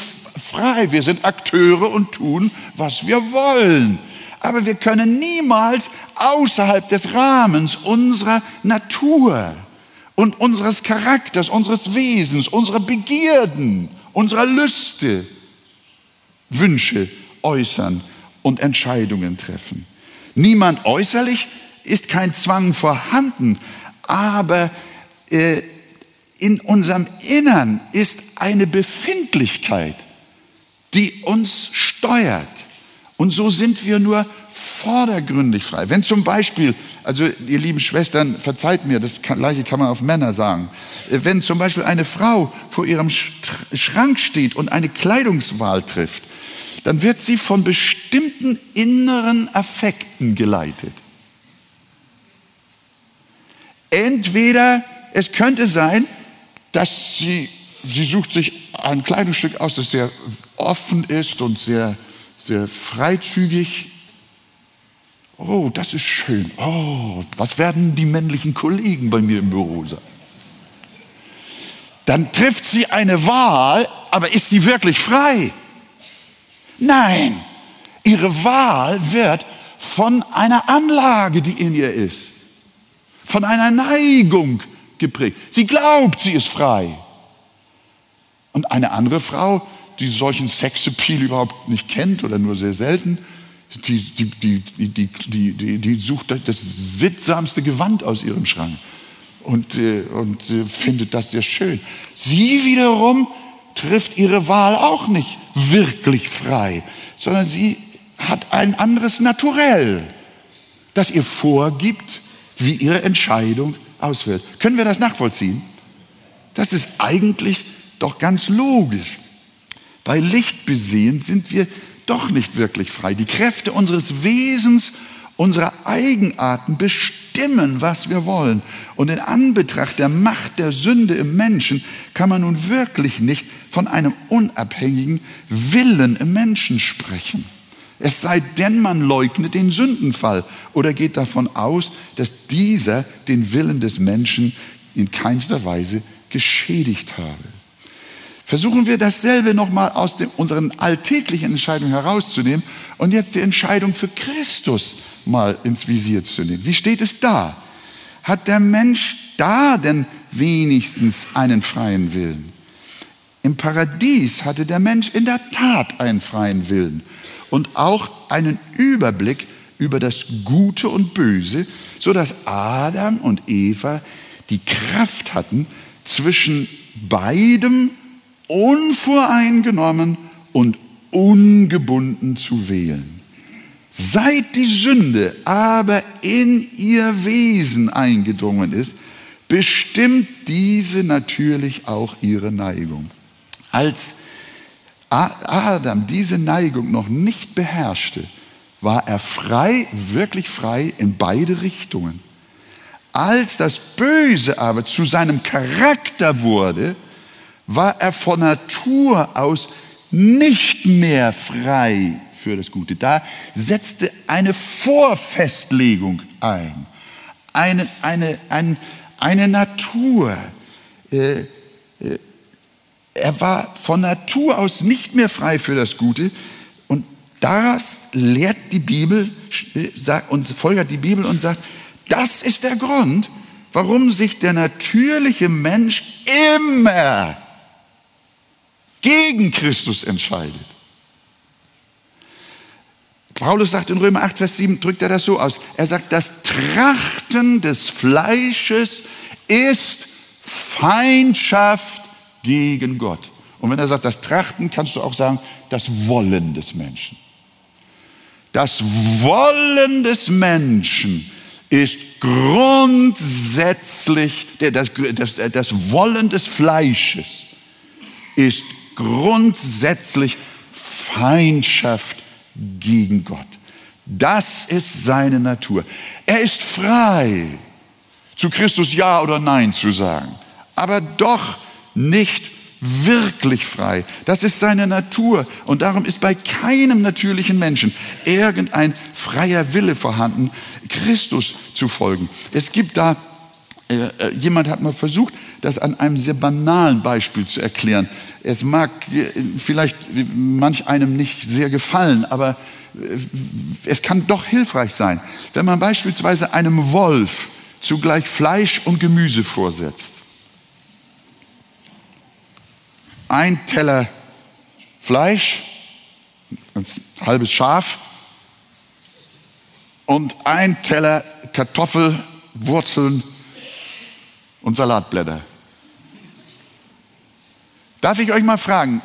A: frei, wir sind Akteure und tun, was wir wollen. Aber wir können niemals außerhalb des Rahmens unserer Natur und unseres Charakters, unseres Wesens, unserer Begierden, unserer Lüste Wünsche äußern und Entscheidungen treffen. Niemand äußerlich ist kein Zwang vorhanden, aber äh, in unserem Innern ist eine Befindlichkeit, die uns steuert. Und so sind wir nur vordergründig frei. Wenn zum Beispiel, also ihr lieben Schwestern, verzeiht mir, das gleiche kann man auf Männer sagen, äh, wenn zum Beispiel eine Frau vor ihrem Schrank steht und eine Kleidungswahl trifft, dann wird sie von bestimmten inneren Affekten geleitet. Entweder es könnte sein, dass sie, sie sucht sich ein Kleidungsstück aus, das sehr offen ist und sehr, sehr freizügig Oh, das ist schön. Oh, was werden die männlichen Kollegen bei mir im Büro sagen? Dann trifft sie eine Wahl, aber ist sie wirklich frei? Nein, ihre Wahl wird von einer Anlage, die in ihr ist, von einer Neigung geprägt. Sie glaubt, sie ist frei. Und eine andere Frau, die solchen Sexappeal überhaupt nicht kennt oder nur sehr selten, die, die, die, die, sucht das sittsamste Gewand aus ihrem Schrank und, äh, und äh, findet das sehr schön. Sie wiederum trifft ihre Wahl auch nicht wirklich frei, sondern sie hat ein anderes Naturell, das ihr vorgibt, wie ihre Entscheidung auswählt. Können wir das nachvollziehen? Das ist eigentlich doch ganz logisch. Bei Licht besehen sind wir doch nicht wirklich frei. Die Kräfte unseres Wesens, unserer Eigenarten bestimmen, was wir wollen. Und in Anbetracht der Macht der Sünde im Menschen kann man nun wirklich nicht von einem unabhängigen Willen im Menschen sprechen. Es sei denn, man leugnet den Sündenfall oder geht davon aus, dass dieser den Willen des Menschen in keinster Weise geschädigt habe. Versuchen wir dasselbe nochmal aus dem, unseren alltäglichen Entscheidungen herauszunehmen und jetzt die Entscheidung für Christus mal ins Visier zu nehmen. Wie steht es da? Hat der Mensch da denn wenigstens einen freien Willen? Im Paradies hatte der Mensch in der Tat einen freien Willen und auch einen Überblick über das Gute und Böse, so dass Adam und Eva die Kraft hatten, zwischen beidem unvoreingenommen und ungebunden zu wählen. Seit die Sünde aber in ihr Wesen eingedrungen ist, bestimmt diese natürlich auch ihre Neigung. Als Adam diese Neigung noch nicht beherrschte, war er frei, wirklich frei in beide Richtungen. Als das Böse aber zu seinem Charakter wurde, war er von Natur aus nicht mehr frei für das Gute. Da setzte eine Vorfestlegung ein, eine, eine, eine, eine Natur. Äh, äh, er war von Natur aus nicht mehr frei für das Gute. Und daraus lehrt die Bibel und folgert die Bibel und sagt, das ist der Grund, warum sich der natürliche Mensch immer gegen Christus entscheidet. Paulus sagt in Römer 8, Vers 7, drückt er das so aus. Er sagt, das Trachten des Fleisches ist Feindschaft gegen Gott. Und wenn er sagt, das Trachten, kannst du auch sagen, das Wollen des Menschen. Das Wollen des Menschen ist grundsätzlich, das, das, das Wollen des Fleisches ist grundsätzlich Feindschaft gegen Gott. Das ist seine Natur. Er ist frei, zu Christus Ja oder Nein zu sagen, aber doch nicht wirklich frei. Das ist seine Natur und darum ist bei keinem natürlichen Menschen irgendein freier Wille vorhanden, Christus zu folgen. Es gibt da, äh, äh jemand hat mal versucht, das an einem sehr banalen Beispiel zu erklären. Es mag äh, vielleicht manch einem nicht sehr gefallen, aber äh, es kann doch hilfreich sein, wenn man beispielsweise einem Wolf zugleich Fleisch und Gemüse vorsetzt. Ein Teller Fleisch, ein halbes Schaf und ein Teller Kartoffelwurzeln und Salatblätter. Darf ich euch mal fragen,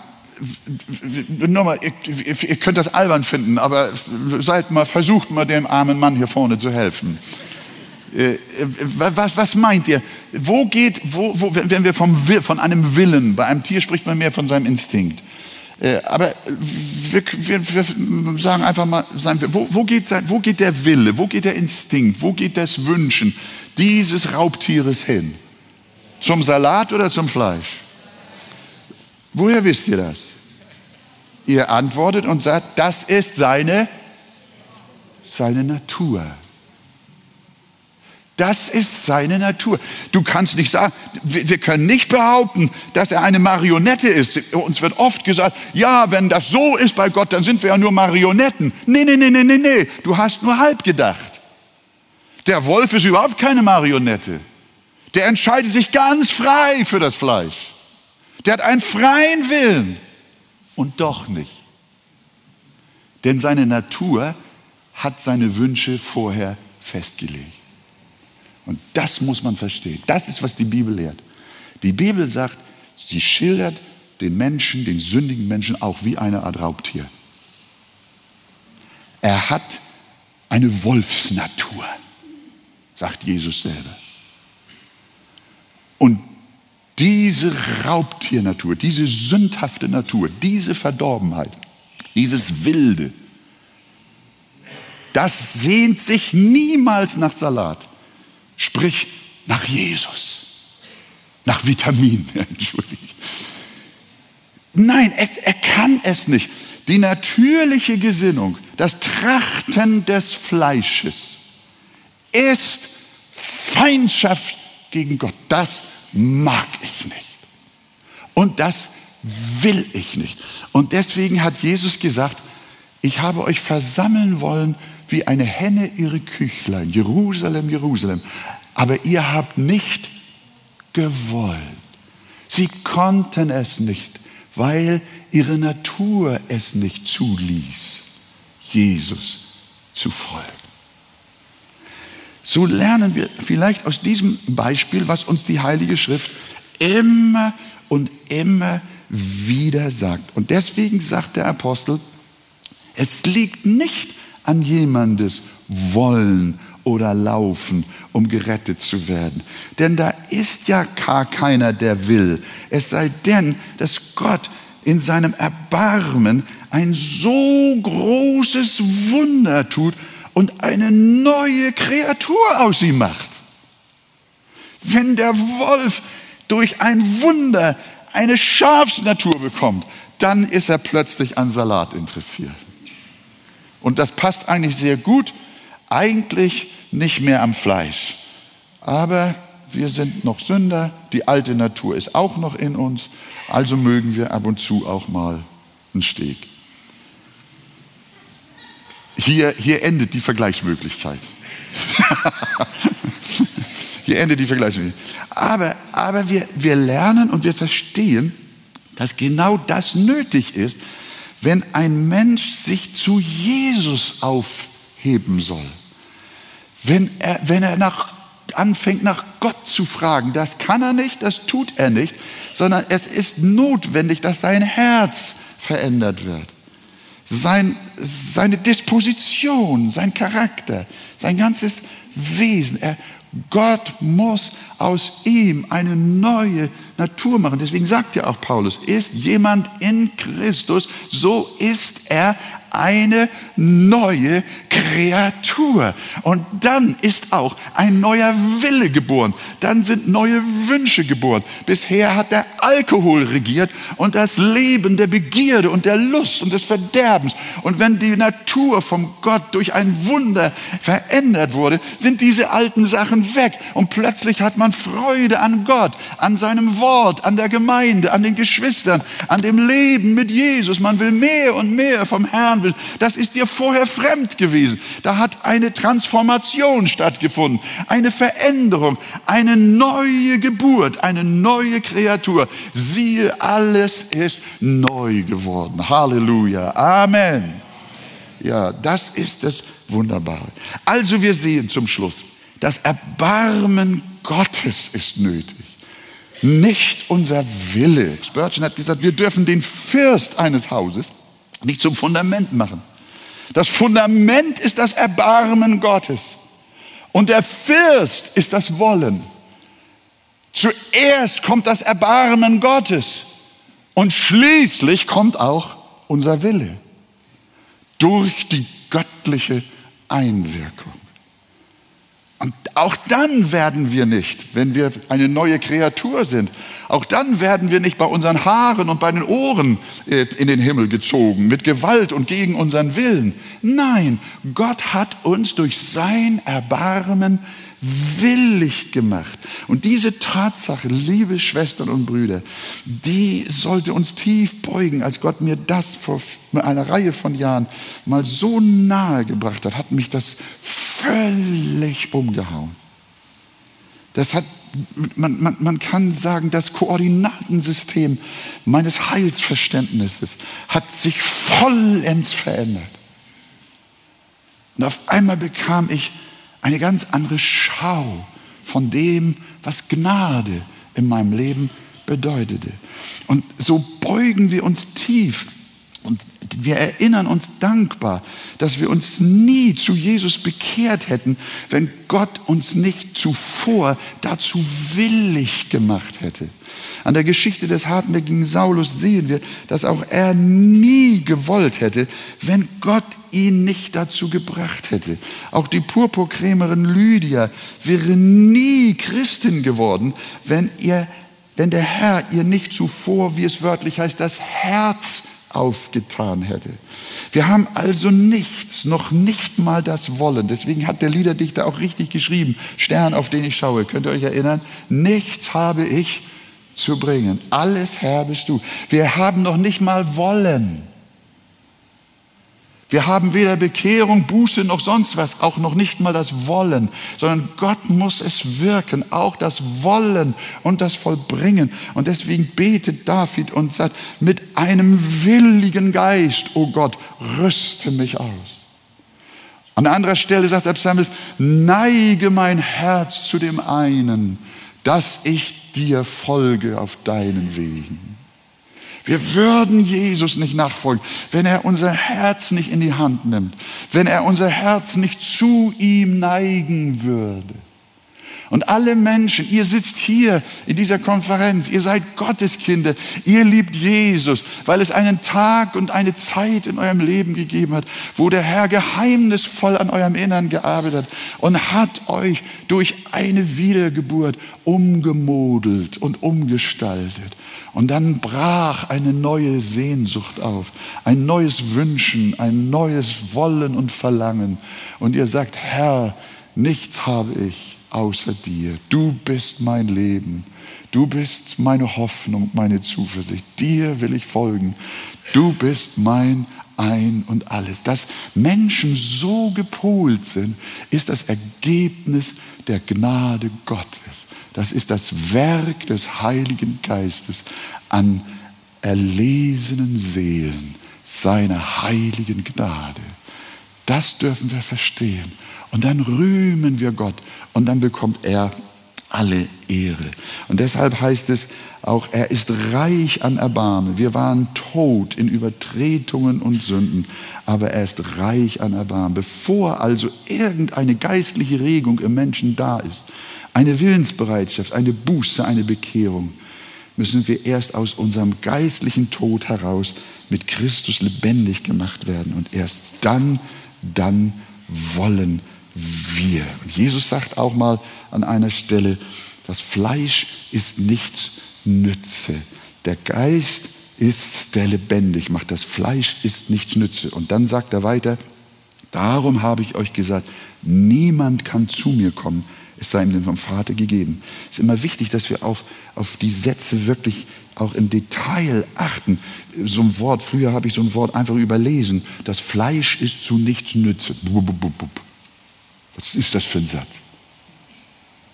A: nochmal, ihr, könnt das albern finden, aber seid mal, versucht mal dem armen Mann hier vorne zu helfen. Äh, was, was, meint ihr? Wo geht, wo, wo, wenn wir vom, von einem Willen, bei einem Tier spricht man mehr von seinem Instinkt. Äh, aber wir, wir, wir sagen einfach mal, wo, wo, geht, wo geht der Wille, wo geht der Instinkt, wo geht das Wünschen dieses Raubtieres hin? Zum Salat oder zum Fleisch? Woher wisst ihr das? Ihr antwortet und sagt, das ist seine, seine Natur. Das ist seine Natur. Du kannst nicht sagen, wir können nicht behaupten, dass er eine Marionette ist. Uns wird oft gesagt, ja, wenn das so ist bei Gott, dann sind wir ja nur Marionetten. Nee, nee, nee, nee, nee, nee. Du hast nur halb gedacht. Der Wolf ist überhaupt keine Marionette. Der entscheidet sich ganz frei für das Fleisch. Der hat einen freien Willen und doch nicht. Denn seine Natur hat seine Wünsche vorher festgelegt. Und das muss man verstehen. Das ist, was die Bibel lehrt. Die Bibel sagt, sie schildert den Menschen, den sündigen Menschen auch wie eine Art Raubtier. Er hat eine Wolfsnatur, sagt Jesus selber. Und diese Raubtiernatur, diese sündhafte Natur, diese Verdorbenheit, dieses Wilde, das sehnt sich niemals nach Salat. Sprich nach Jesus, nach Vitamin, entschuldige. Nein, es, er kann es nicht. Die natürliche Gesinnung, das Trachten des Fleisches ist Feindschaft gegen Gott. Das mag ich nicht. Und das will ich nicht. Und deswegen hat Jesus gesagt, ich habe euch versammeln wollen wie eine Henne ihre Küchlein. Jerusalem, Jerusalem. Aber ihr habt nicht gewollt. Sie konnten es nicht, weil ihre Natur es nicht zuließ, Jesus zu folgen. So lernen wir vielleicht aus diesem Beispiel, was uns die Heilige Schrift immer und immer wieder sagt. Und deswegen sagt der Apostel, es liegt nicht an jemandes Wollen oder Laufen, um gerettet zu werden. Denn da ist ja gar keiner, der will. Es sei denn, dass Gott in seinem Erbarmen ein so großes Wunder tut und eine neue Kreatur aus ihm macht. Wenn der Wolf durch ein Wunder eine Schafsnatur bekommt, dann ist er plötzlich an Salat interessiert. Und das passt eigentlich sehr gut, eigentlich nicht mehr am Fleisch. Aber wir sind noch Sünder, die alte Natur ist auch noch in uns, also mögen wir ab und zu auch mal einen Steg. Hier, hier endet die Vergleichsmöglichkeit. hier endet die Vergleichsmöglichkeit. Aber, aber wir, wir lernen und wir verstehen, dass genau das nötig ist, wenn ein Mensch sich zu Jesus aufheben soll. Wenn er, wenn er nach, anfängt, nach Gott zu fragen, das kann er nicht, das tut er nicht, sondern es ist notwendig, dass sein Herz verändert wird. Sein, seine Disposition, sein Charakter, sein ganzes Wesen. Er, Gott muss aus ihm eine neue Natur machen. Deswegen sagt ja auch Paulus, ist jemand in Christus, so ist er eine neue Kreatur. Und dann ist auch ein neuer Wille geboren. Dann sind neue Wünsche geboren. Bisher hat der Alkohol regiert und das Leben der Begierde und der Lust und des Verderbens. Und wenn die Natur vom Gott durch ein Wunder verändert wurde, sind diese alten Sachen weg. Und plötzlich hat man Freude an Gott, an seinem Wort, an der Gemeinde, an den Geschwistern, an dem Leben mit Jesus. Man will mehr und mehr vom Herrn will. Das ist dir vorher fremd gewesen. Da hat eine Transformation stattgefunden, eine Veränderung, eine neue Geburt, eine neue Kreatur. Siehe, alles ist neu geworden. Halleluja. Amen. Ja, das ist das Wunderbare. Also wir sehen zum Schluss, das Erbarmen Gottes ist nötig. Nicht unser Wille. Spurgeon hat gesagt, wir dürfen den Fürst eines Hauses nicht zum Fundament machen. Das Fundament ist das Erbarmen Gottes. Und der Fürst ist das Wollen. Zuerst kommt das Erbarmen Gottes und schließlich kommt auch unser Wille durch die göttliche Einwirkung. Und auch dann werden wir nicht, wenn wir eine neue Kreatur sind, auch dann werden wir nicht bei unseren Haaren und bei den Ohren äh, in den Himmel gezogen, mit Gewalt und gegen unseren Willen. Nein, Gott hat uns durch sein Erbarmen willig gemacht. Und diese Tatsache, liebe Schwestern und Brüder, die sollte uns tief beugen, als Gott mir das vor einer Reihe von Jahren mal so nahe gebracht hat, hat mich das völlig umgehauen. Das hat, man, man, man kann sagen, das Koordinatensystem meines Heilsverständnisses hat sich vollends verändert. Und auf einmal bekam ich eine ganz andere Schau von dem, was Gnade in meinem Leben bedeutete. Und so beugen wir uns tief Und wir erinnern uns dankbar, dass wir uns nie zu Jesus bekehrt hätten, wenn Gott uns nicht zuvor dazu willig gemacht hätte. An der Geschichte des hartnäckigen Saulus sehen wir, dass auch er nie gewollt hätte, wenn Gott ihn nicht dazu gebracht hätte. Auch die Purpurkrämerin Lydia wäre nie Christin geworden, wenn ihr, wenn der Herr ihr nicht zuvor, wie es wörtlich heißt, das Herz aufgetan hätte. Wir haben also nichts, noch nicht mal das Wollen. Deswegen hat der Liederdichter auch richtig geschrieben, Stern, auf den ich schaue. Könnt ihr euch erinnern? Nichts habe ich zu bringen. Alles Herr bist du. Wir haben noch nicht mal Wollen. Wir haben weder Bekehrung, Buße noch sonst was, auch noch nicht mal das Wollen, sondern Gott muss es wirken, auch das Wollen und das Vollbringen. Und deswegen betet David und sagt, mit einem willigen Geist, o oh Gott, rüste mich aus. An anderer Stelle sagt der Psalmist, neige mein Herz zu dem einen, dass ich dir folge auf deinen Wegen. Wir würden Jesus nicht nachfolgen, wenn er unser Herz nicht in die Hand nimmt, wenn er unser Herz nicht zu ihm neigen würde. Und alle Menschen, ihr sitzt hier in dieser Konferenz, ihr seid Gotteskinder, ihr liebt Jesus, weil es einen Tag und eine Zeit in eurem Leben gegeben hat, wo der Herr geheimnisvoll an eurem Innern gearbeitet hat und hat euch durch eine Wiedergeburt umgemodelt und umgestaltet. Und dann brach eine neue Sehnsucht auf, ein neues Wünschen, ein neues Wollen und Verlangen. Und ihr sagt, Herr, nichts habe ich außer dir. Du bist mein Leben. Du bist meine Hoffnung, meine Zuversicht. Dir will ich folgen. Du bist mein Ein und alles. Dass Menschen so gepolt sind, ist das Ergebnis der Gnade Gottes. Das ist das Werk des Heiligen Geistes an erlesenen Seelen, seiner heiligen Gnade. Das dürfen wir verstehen. Und dann rühmen wir Gott und dann bekommt er alle Ehre. Und deshalb heißt es auch, er ist reich an Erbarmen. Wir waren tot in Übertretungen und Sünden, aber er ist reich an Erbarmen. Bevor also irgendeine geistliche Regung im Menschen da ist, eine Willensbereitschaft, eine Buße, eine Bekehrung, müssen wir erst aus unserem geistlichen Tod heraus mit Christus lebendig gemacht werden. Und erst dann, dann wollen wir. Und Jesus sagt auch mal an einer Stelle, das Fleisch ist nichts Nütze. Der Geist ist der lebendig macht. Das Fleisch ist nichts Nütze. Und dann sagt er weiter, darum habe ich euch gesagt, niemand kann zu mir kommen, es sei ihm vom Vater gegeben. Es ist immer wichtig, dass wir auf, auf die Sätze wirklich auch im Detail achten. So ein Wort, früher habe ich so ein Wort einfach überlesen. Das Fleisch ist zu nichts nütze. Was ist das für ein Satz?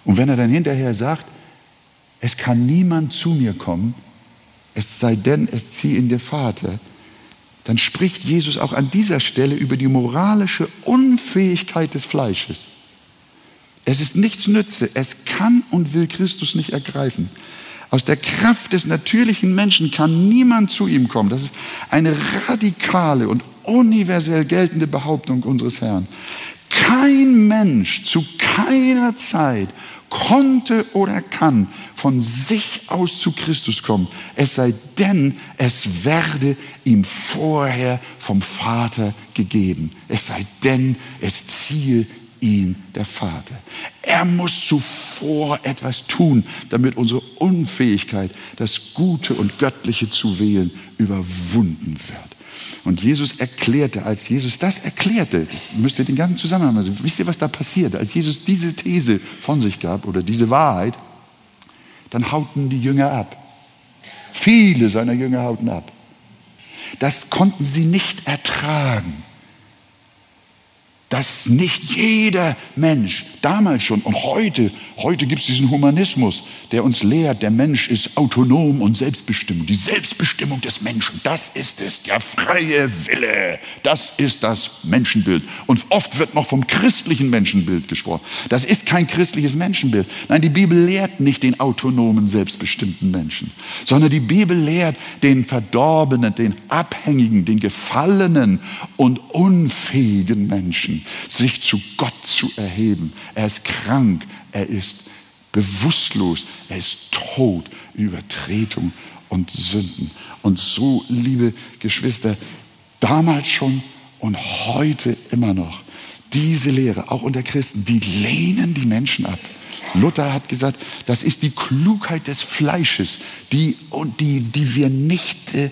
A: Und wenn er dann hinterher sagt, es kann niemand zu mir kommen, es sei denn, es ziehe in der Vater, dann spricht Jesus auch an dieser Stelle über die moralische Unfähigkeit des Fleisches. Es ist nichts Nütze, es kann und will Christus nicht ergreifen. Aus der Kraft des natürlichen Menschen kann niemand zu ihm kommen. Das ist eine radikale und universell geltende Behauptung unseres Herrn. Kein Mensch zu keiner Zeit konnte oder kann von sich aus zu Christus kommen, es sei denn, es werde ihm vorher vom Vater gegeben. Es sei denn, es ziehe ihn der Vater. Er muss zuvor etwas tun, damit unsere Unfähigkeit, das Gute und Göttliche zu wählen, überwunden wird. Und Jesus erklärte, als Jesus das erklärte, müsst ihr den ganzen Zusammenhang sehen, wisst ihr, was da passierte? Als Jesus diese These von sich gab oder diese Wahrheit, dann hauten die Jünger ab. Viele seiner Jünger hauten ab. Das konnten sie nicht ertragen. Dass nicht jeder Mensch, damals schon und heute, heute gibt es diesen Humanismus, der uns lehrt, der Mensch ist autonom und selbstbestimmt. Die Selbstbestimmung des Menschen, das ist es, der freie Wille, das ist das Menschenbild. Und oft wird noch vom christlichen Menschenbild gesprochen. Das ist kein christliches Menschenbild. Nein, die Bibel lehrt nicht den autonomen, selbstbestimmten Menschen, sondern die Bibel lehrt den verdorbenen, den abhängigen, den gefallenen und unfähigen Menschen sich zu Gott zu erheben. Er ist krank, er ist bewusstlos, er ist tot, Übertretung und Sünden. Und so, liebe Geschwister, damals schon und heute immer noch, diese Lehre, auch unter Christen, die lehnen die Menschen ab. Luther hat gesagt, das ist die Klugheit des Fleisches, die, und die, die wir nicht, äh,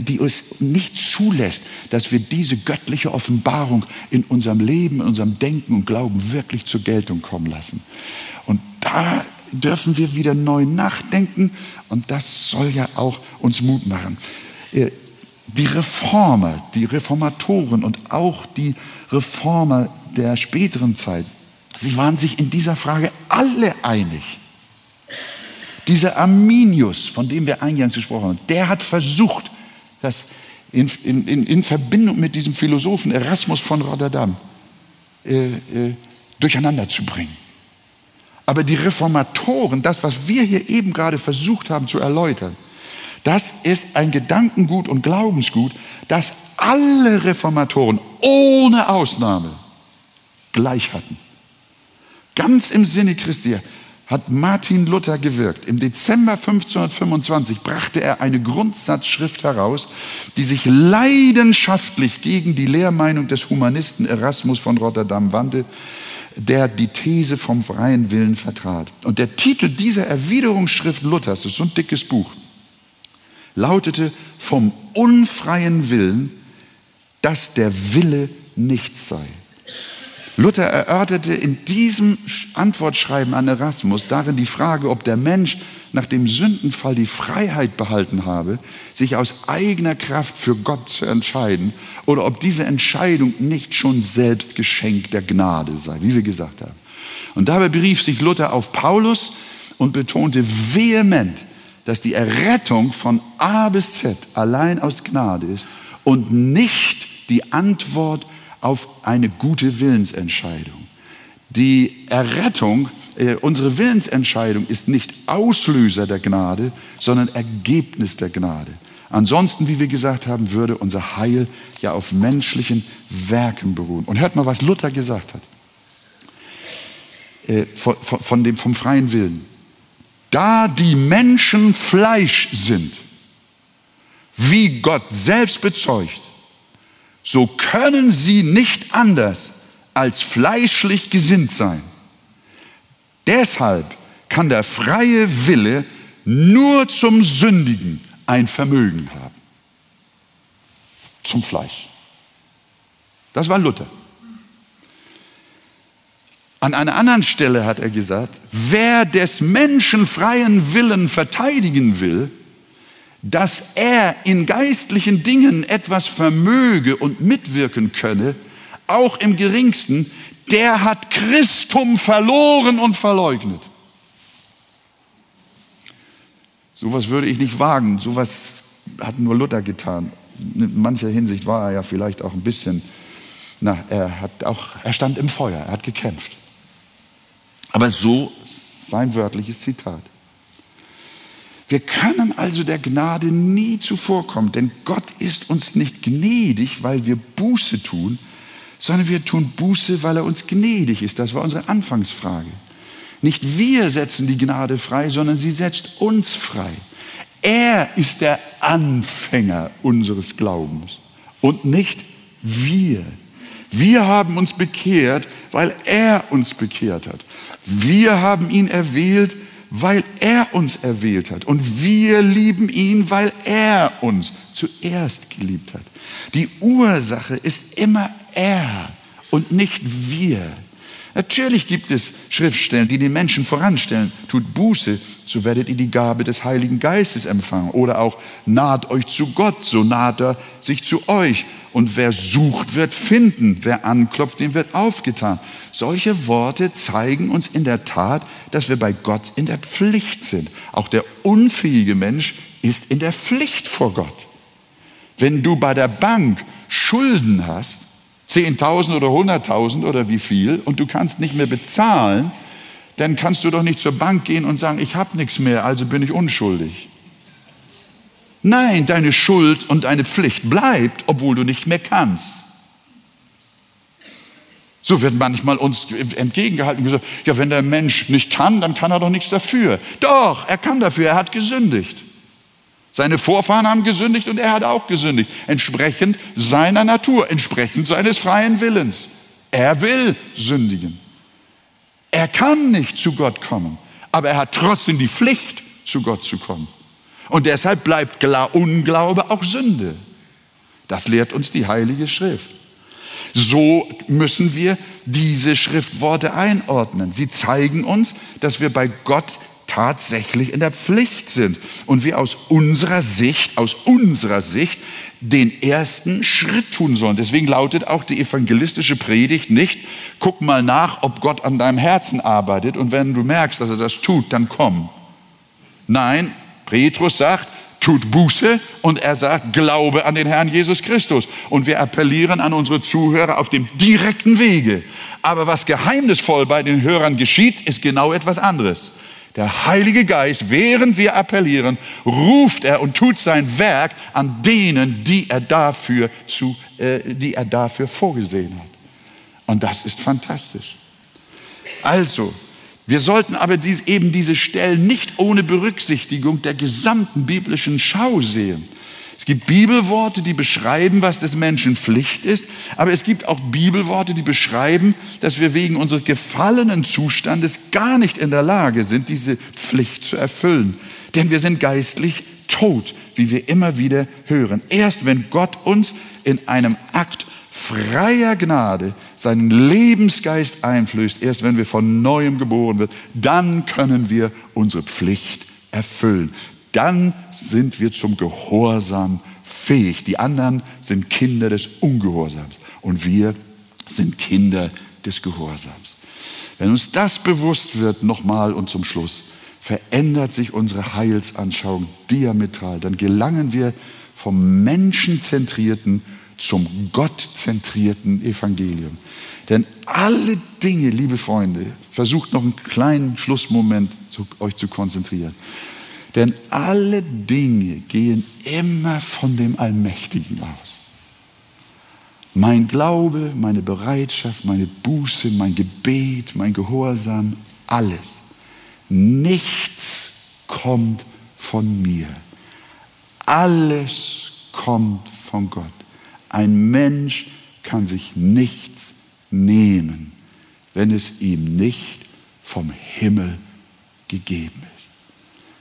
A: die uns nicht zulässt, dass wir diese göttliche Offenbarung in unserem Leben, in unserem Denken und Glauben wirklich zur Geltung kommen lassen. Und da dürfen wir wieder neu nachdenken und das soll ja auch uns Mut machen. Äh, die Reformer, die Reformatoren und auch die Reformer der späteren Zeit, Sie waren sich in dieser Frage alle einig. Dieser Arminius, von dem wir eingangs gesprochen haben, der hat versucht, das in, in, in Verbindung mit diesem Philosophen Erasmus von Rotterdam äh, äh, durcheinander zu bringen. Aber die Reformatoren, das, was wir hier eben gerade versucht haben zu erläutern, das ist ein Gedankengut und Glaubensgut, das alle Reformatoren ohne Ausnahme gleich hatten. Ganz im Sinne Christi hat Martin Luther gewirkt. Im Dezember 1525 brachte er eine Grundsatzschrift heraus, die sich leidenschaftlich gegen die Lehrmeinung des Humanisten Erasmus von Rotterdam wandte, der die These vom freien Willen vertrat. Und der Titel dieser Erwiderungsschrift Luthers, das ist so ein dickes Buch, lautete vom unfreien Willen, dass der Wille nichts sei. Luther erörterte in diesem Antwortschreiben an Erasmus darin die Frage, ob der Mensch nach dem Sündenfall die Freiheit behalten habe, sich aus eigener Kraft für Gott zu entscheiden oder ob diese Entscheidung nicht schon selbst Geschenk der Gnade sei, wie wir gesagt haben. Und dabei berief sich Luther auf Paulus und betonte vehement, dass die Errettung von A bis Z allein aus Gnade ist und nicht die Antwort auf eine gute Willensentscheidung. Die Errettung, äh, unsere Willensentscheidung ist nicht Auslöser der Gnade, sondern Ergebnis der Gnade. Ansonsten, wie wir gesagt haben, würde unser Heil ja auf menschlichen Werken beruhen. Und hört mal, was Luther gesagt hat. Äh, von, von dem, vom freien Willen. Da die Menschen Fleisch sind, wie Gott selbst bezeugt, so können sie nicht anders als fleischlich gesinnt sein. Deshalb kann der freie Wille nur zum Sündigen ein Vermögen haben. Zum Fleisch. Das war Luther. An einer anderen Stelle hat er gesagt, wer des Menschen freien Willen verteidigen will, dass er in geistlichen Dingen etwas vermöge und mitwirken könne, auch im geringsten, der hat Christum verloren und verleugnet. Sowas würde ich nicht wagen. Sowas hat nur Luther getan. In mancher Hinsicht war er ja vielleicht auch ein bisschen, na, er hat auch, er stand im Feuer, er hat gekämpft. Aber so sein wörtliches Zitat. Wir können also der Gnade nie zuvorkommen, denn Gott ist uns nicht gnädig, weil wir Buße tun, sondern wir tun Buße, weil er uns gnädig ist. Das war unsere Anfangsfrage. Nicht wir setzen die Gnade frei, sondern sie setzt uns frei. Er ist der Anfänger unseres Glaubens und nicht wir. Wir haben uns bekehrt, weil er uns bekehrt hat. Wir haben ihn erwählt, weil er uns erwählt hat. Und wir lieben ihn, weil er uns zuerst geliebt hat. Die Ursache ist immer er und nicht wir. Natürlich gibt es Schriftstellen, die den Menschen voranstellen. Tut Buße, so werdet ihr die Gabe des Heiligen Geistes empfangen. Oder auch naht euch zu Gott, so naht er sich zu euch. Und wer sucht, wird finden. Wer anklopft, dem wird aufgetan. Solche Worte zeigen uns in der Tat, dass wir bei Gott in der Pflicht sind. Auch der unfähige Mensch ist in der Pflicht vor Gott. Wenn du bei der Bank Schulden hast, 10.000 oder 100.000 oder wie viel und du kannst nicht mehr bezahlen, dann kannst du doch nicht zur Bank gehen und sagen, ich habe nichts mehr, also bin ich unschuldig. Nein, deine Schuld und deine Pflicht bleibt, obwohl du nicht mehr kannst. So wird manchmal uns entgegengehalten und gesagt, ja, wenn der Mensch nicht kann, dann kann er doch nichts dafür. Doch, er kann dafür, er hat gesündigt. Seine Vorfahren haben gesündigt und er hat auch gesündigt. Entsprechend seiner Natur, entsprechend seines freien Willens. Er will sündigen. Er kann nicht zu Gott kommen, aber er hat trotzdem die Pflicht, zu Gott zu kommen. Und deshalb bleibt Unglaube auch Sünde. Das lehrt uns die Heilige Schrift. So müssen wir diese Schriftworte einordnen. Sie zeigen uns, dass wir bei Gott tatsächlich in der Pflicht sind und wir aus unserer Sicht, aus unserer Sicht den ersten Schritt tun sollen. Deswegen lautet auch die evangelistische Predigt nicht, guck mal nach, ob Gott an deinem Herzen arbeitet und wenn du merkst, dass er das tut, dann komm. Nein, Petrus sagt, tut Buße und er sagt, glaube an den Herrn Jesus Christus. Und wir appellieren an unsere Zuhörer auf dem direkten Wege. Aber was geheimnisvoll bei den Hörern geschieht, ist genau etwas anderes. Der Heilige Geist, während wir appellieren, ruft er und tut sein Werk an denen, die er dafür, zu, äh, die er dafür vorgesehen hat. Und das ist fantastisch. Also, wir sollten aber dies, eben diese Stellen nicht ohne Berücksichtigung der gesamten biblischen Schau sehen. Gibt Bibelworte, die beschreiben, was des Menschen Pflicht ist, aber es gibt auch Bibelworte, die beschreiben, dass wir wegen unseres gefallenen Zustandes gar nicht in der Lage sind, diese Pflicht zu erfüllen. Denn wir sind geistlich tot, wie wir immer wieder hören. Erst wenn Gott uns in einem Akt freier Gnade seinen Lebensgeist einflößt, erst wenn wir von neuem geboren wird, dann können wir unsere Pflicht erfüllen dann sind wir zum Gehorsam fähig. Die anderen sind Kinder des Ungehorsams und wir sind Kinder des Gehorsams. Wenn uns das bewusst wird, nochmal und zum Schluss, verändert sich unsere Heilsanschauung diametral. Dann gelangen wir vom menschenzentrierten zum gottzentrierten Evangelium. Denn alle Dinge, liebe Freunde, versucht noch einen kleinen Schlussmoment zu, euch zu konzentrieren. Denn alle Dinge gehen immer von dem Allmächtigen aus. Mein Glaube, meine Bereitschaft, meine Buße, mein Gebet, mein Gehorsam, alles. Nichts kommt von mir. Alles kommt von Gott. Ein Mensch kann sich nichts nehmen, wenn es ihm nicht vom Himmel gegeben ist.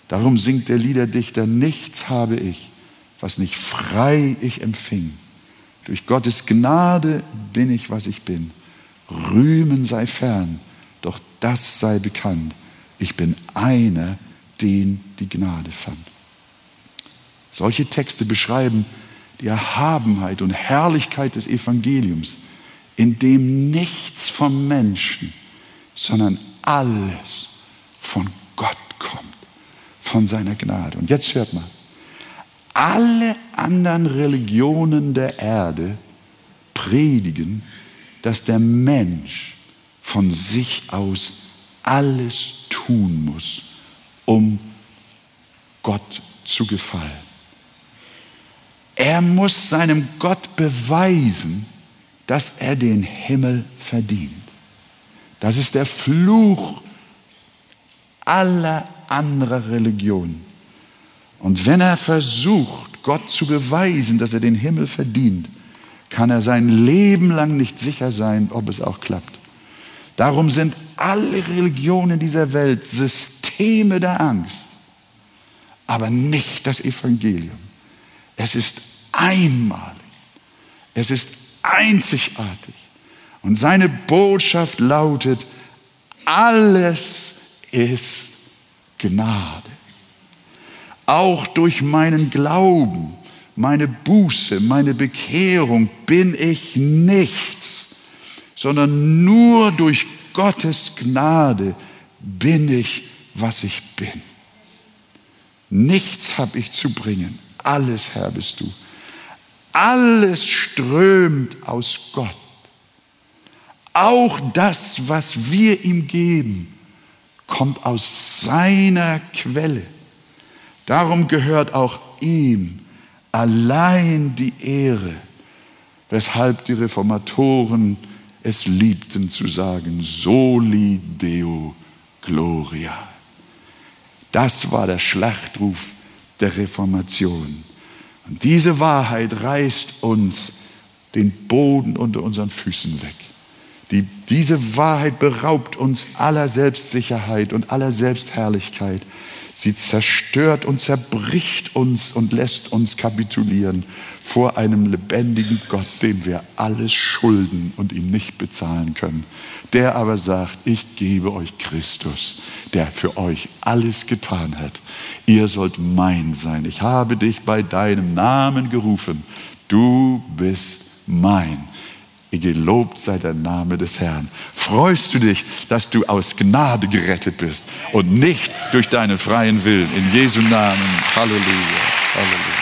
A: Darum singt der Liederdichter, nichts habe ich, was nicht frei ich empfing. Durch Gottes Gnade bin ich, was ich bin. Rühmen sei fern, doch das sei bekannt. Ich bin einer, den die Gnade fand. Solche Texte beschreiben die Erhabenheit und Herrlichkeit des Evangeliums, in dem nichts vom Menschen, sondern alles von Gott von seiner Gnade. Und jetzt hört mal, alle anderen Religionen der Erde predigen, dass der Mensch von sich aus alles tun muss, um Gott zu gefallen. Er muss seinem Gott beweisen, dass er den Himmel verdient. Das ist der Fluch aller anderer Religion. Und wenn er versucht, Gott zu beweisen, dass er den Himmel verdient, kann er sein Leben lang nicht sicher sein, ob es auch klappt. Darum sind alle Religionen dieser Welt Systeme der Angst, aber nicht das Evangelium. Es ist einmalig, es ist einzigartig Und seine Botschaft lautet, alles ist Gnade. Auch durch meinen Glauben, meine Buße, meine Bekehrung bin ich nichts, sondern nur durch Gottes Gnade bin ich, was ich bin. Nichts habe ich zu bringen, alles Herr bist du. Alles strömt aus Gott. Auch das, was wir ihm geben, kommt aus seiner Quelle. Darum gehört auch ihm allein die Ehre, weshalb die Reformatoren es liebten zu sagen, soli Deo Gloria. Das war der Schlachtruf der Reformation. Und diese Wahrheit reißt uns den Boden unter unseren Füßen weg. Die, diese Wahrheit beraubt uns aller Selbstsicherheit und aller Selbstherrlichkeit. Sie zerstört und zerbricht uns und lässt uns kapitulieren vor einem lebendigen Gott, dem wir alles schulden und ihn nicht bezahlen können. Der aber sagt, ich gebe euch Christus, der für euch alles getan hat. Ihr sollt mein sein. Ich habe dich bei deinem Namen gerufen. Du bist mein. Gelobt sei der Name des Herrn. Freust du dich, dass du aus Gnade gerettet bist und nicht durch deinen freien Willen. In Jesu Namen. Halleluja. Halleluja.